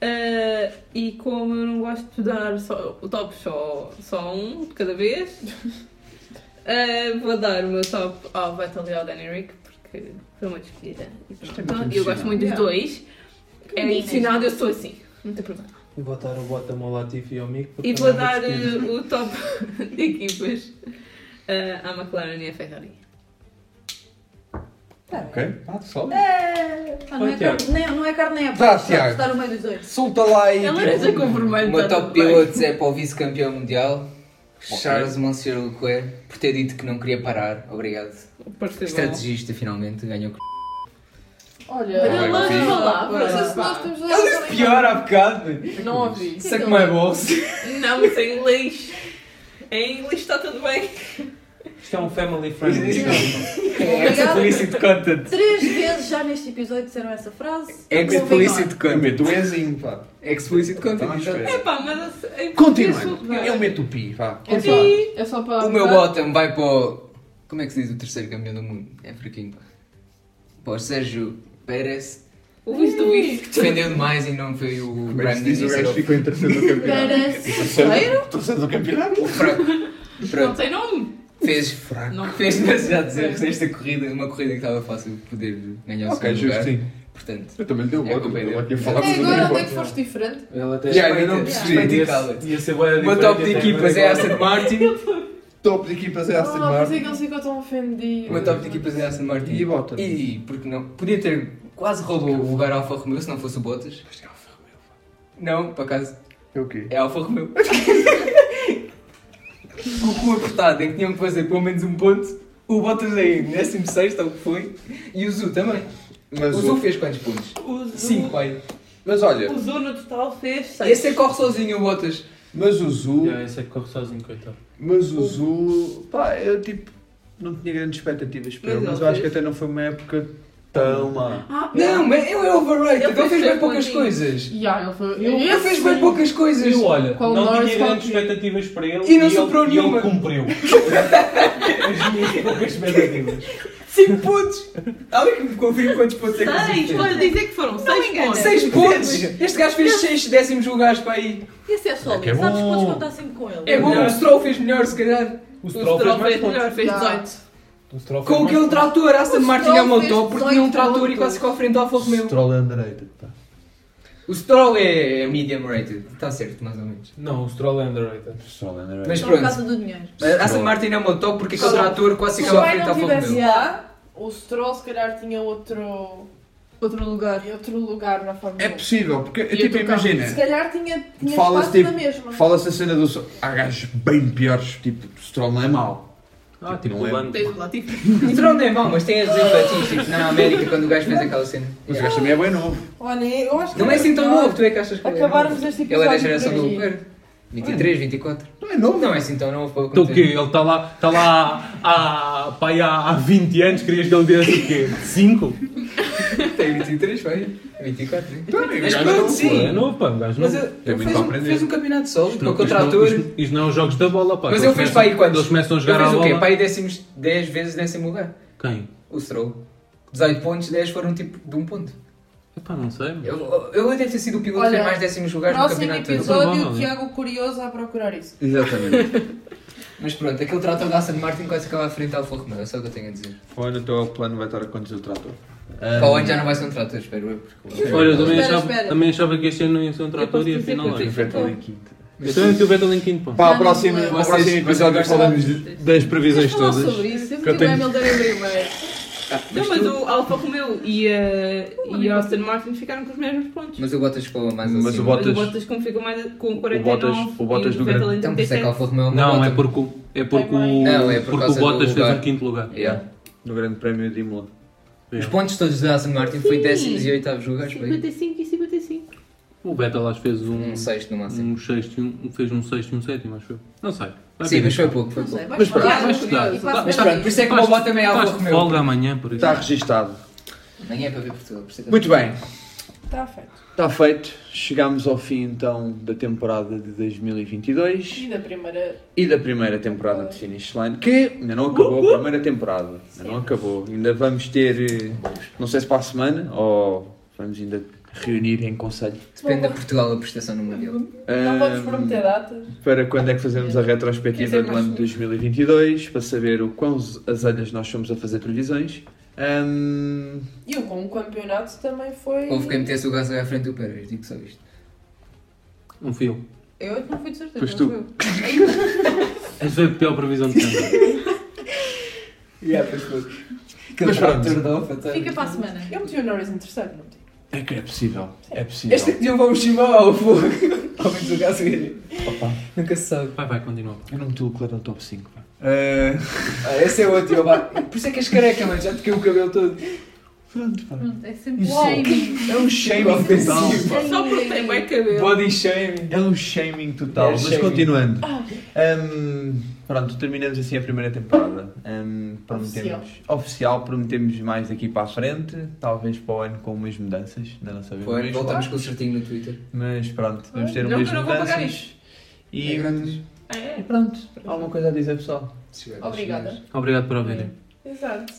Ah, e como eu não gosto de dar só, o top só, só um de cada vez, ah, vou dar o meu top ao Vettel e ao Danny Rick, porque foi uma despedida. E é pronto. eu gosto muito dos dois. É emocionado, eu sou assim, não tem problema. E botar o bottom ao Latifi e ao Mick. E vou é dar eh, o top de equipas eh, à McLaren e à Ferrari. Ok, ah, só. É. Ah, não, é Tiago. carne, nem, não é carne, nem é Vá, peixe. Tiago. Está no meio dos dois. Solta lá aí. A laranja com vermelho O meu está top tudo bem. é para o vice-campeão mundial, Charles Monsieur Leclerc, por ter dito que não queria parar. Obrigado. Bom. Estrategista, finalmente, ganhou. Olha, Olha, eu não sim. palavras. Não sei se nós temos Ele disse pior há bocado. Não ouvi. Suck my balls. Não, mas em inglês. Em inglês está tudo bem. Isto é um family friendly. É explicit content. Três vezes já neste episódio disseram essa frase. Explicit Eu content. meto o Ezinho, pá. Explicit Então, content. espera. É pá, mas. Continuando. Eu meto o pi, vá. É só, é só para. O meu bottom vai para o. Como é que se diz o terceiro campeão do mundo? É fraquinho. pá. Para o Sérgio Pérez, O do defendeu demais e não foi o é Brandon diz? O gajo ficou em terceiro do campeonato. Terceiro? Terceiro do campeonato? Não tem nome. Fez, Fraco. Não. fez demasiados erros nesta corrida, uma corrida que estava fácil de poder ganhar o Ok, segundo lugar. justinho. Portanto, Eu também lhe dei o É voto. culpa Eu aqui a falar É dos agora onde é que foste diferente? Ele até Já, ainda não percebi. Ia, ser bué O meu top de até equipas é. Aston Martin. Top de equipas é Aston Ah, pensei Martin. que ele ficou tão ofendido. O meu top de equipas é Aston Martin. E Bottas? E porque não? Podia ter quase roubou o lugar Alfa Romeo se não fosse o Bottas. Não, por acaso É o quê? é Alfa Romeo. Com o apertado em que tinham que fazer pelo menos um ponto. O Bottas aí, 16, tal que foi. E o Zu também. Mas o Zu o- fez quantos pontos? O Zu, 5, pai. Mas olha, o Zu no total fez 6. Esse é que corre sozinho o Bottas. mas o Zu. Já, esse é que corre sozinho, coitado. Mas o Zu. Pá, eu tipo. Não tinha grandes expectativas para Mas ele, mas eu acho que até não foi uma época Toma. Não, mas ele é overrated. Ele, Ele fez bem poucas pontinhos. coisas. Já, ele foi. Ele fez bem poucas coisas. Eu, olha, o não Norris tinha grandes expectativas para ele E não ele- superou e nenhuma. ele cumpriu. As minhas poucas expectativas. 5 pontos. Olha que me confirma quantos pontos é que Seis, pode dizer que foram seis pontos. 6 pontos! Este gajo fez 6 décimos lugares para aí. Esse é sólido. É que é Sabes bom. podes contar sempre com ele. É bom, o Stroll fez melhor, se calhar. O O Stroll fez fez melhor, fez Já. 18. O Stroll Com aquele pontos. trator, Aston O Martin Stroll é uma top porque tinha um 18 trator e quase ficou à frente ao Alfa Romeo. Stroll underrated, pá. O Stroll é medium rated, está certo, mais ou menos. Não, o Stroll é underrated. Stroll underrated. Mas Só por pronto, causa do dinheiro. a Aston Martin é uma top porque aquele trator quase Se o ficava à frente ao Alfa Romeo. lá, o Stroll se calhar tinha outro, Outro lugar. outro lugar na Fórmula 1. É possível, porque, E tipo, outro carro. Se imagina. calhar tinha, tinha Fala-se espaço na tipo, mesma. fala a cena do. Há gajos bem piores, tipo, o Stroll não é mau. Ah, tipo não o é. Lando. Tens o Latifi. O Stroll não é mau, mas tem a dizer Latifi, tipo, na América, quando o gajo fez aquela cena. Mas o gajo também é bem novo. Olha, eu acho que Não é assim tão novo, tu é que achas que é Acabarmos novo? este Ele é da episódio geração do. Leclerc. 23, 24. Não é novo. Não é assim tão novo para Então o quê? Ele está lá, está lá há, pá, há 20 anos, querias que ele desse o quê? 5? Tem 23, vai. 24, né? Então, Mas pronto, sim. É novo, pá, um gajo Mas Tem ele muito fez, para um, aprender. fez um campeonato sólido, com Não, o isto, não, trator. isto, isto não é os jogos da bola, pá. Mas Eles ele fez começam- para aí quantos? Eles começam a jogar fez a o quê? Para aí décimos, 10 vezes décimo lugar. Quem? O Stroll. 18 pontos, 10 foram tipo de um ponto. Epá, não sei. Ele, ele deve ter sido o piloto que Olha, fez mais décimos lugares no Próximo campeonato todo. episódio, Provável, o é. Tiago Curioso a procurar isso. Exatamente. Mas pronto, aquele trator da Aston Martin quase ficava à frente da Alfa Romeo, é só o que eu tenho a dizer. Foi no teu plano vai estar a conduzir o trator. Para o ano já não vai ser um trator, espero eu. porque- Olha, eu também Espera, achava, espera. também achava que este ano não ia ser um trator e afinal que eu é. tenho Vettel em quinto. Eu também meti o Vettel em quinto, pá. Para Já o próximo, não o episódio vocês falamos de- das previsões falar todas. sobre isso. Sempre Que eu o tenho- Hamilton em primeiro. Não, mas o Alfa Romeo e, a e a Aston Martin ficaram com os mesmos pontos. Mas o Bottas ficou mais Mas o Mas o Bottas- Bottas como ficou mais com 49 Bottas- o Bottas e do Vettel grande- em Então por isso é que a 37. Alfa Romeo Não, é porque, o- é porque, o, Não, é por porque o causa Bottas fez lugar. um quinto lugar. Yeah. No Grande Prémio de Imola. Os pontos todos da Aston Martin foi décimos e oitavos lugares. foi 55 e 55. O Vettel acho que fez um, Um sexto no máximo. um sexto, e um, fez um sexto e um sétimo, acho eu. Não sei. Vai Sim, ver mas foi pouco, foi Não pouco. sei, Mas pronto, vai estudar. Mas pronto, por isso é que o meu Estás- voto também é estás Alfa de Romeo. folga amanhã, por isso. Está registado. Nem é para ver Portugal, por isso é que- Muito bem. Está feito. Está feito. Chegámos ao fim então da temporada de 2022 E da primeira. e da primeira temporada de Finish Line, que ainda não acabou a primeira temporada. Ainda não acabou. Ainda vamos ter, eh, não sei se para a semana ou vamos ainda reunir em conselho. Depende da Portugal a prestação no Mundial. Não vamos prometer datas. para quando é que fazemos a retrospectiva do ano de 2022, para saber o quão azelhas nós somos a fazer previsões. E o com o campeonato também foi. Houve quem metesse o gás à frente do Pérez, digo só isto. Um fio. Eu é que não fui de certeza. Pois não tu. fui eu. Essa foi a pior previsão de sempre. Yeah, pois foi. Mas pronto. Fica para a semana. Eu meti o Norris em terceiro, não meti. é que é possível. É possível. Este aqui vamos Shimau ao fogo. Ao menos o gás Opa, Nunca se sabe. Vai, vai, continua. eu não meti o Leclerc no top 5. pá. Ah, Ah, esse é outro, eu. Por isso é que és careca, mano. Já te caiu o cabelo todo. Pronto, pá. Pronto, é sempre Isso. shaming. É um shaming Ofensivo. total. Só porque tem bem cabelo. Body shaming. É um shaming total. É Mas shaming. continuando. Ahm, pronto, terminamos assim a primeira temporada. Ahm, prometemos, oficial. prometemos mais daqui para a frente. Talvez para o ano com umas mudanças. Ainda não sabemos. Foi, voltamos com o certinho no Twitter. Mas pronto, vamos ter Não, umas que eu não vou pagar mudanças. isto. E, É. É. e pronto, alguma coisa a dizer pessoal? Obrigada. Obrigado por ouvirem. Exato.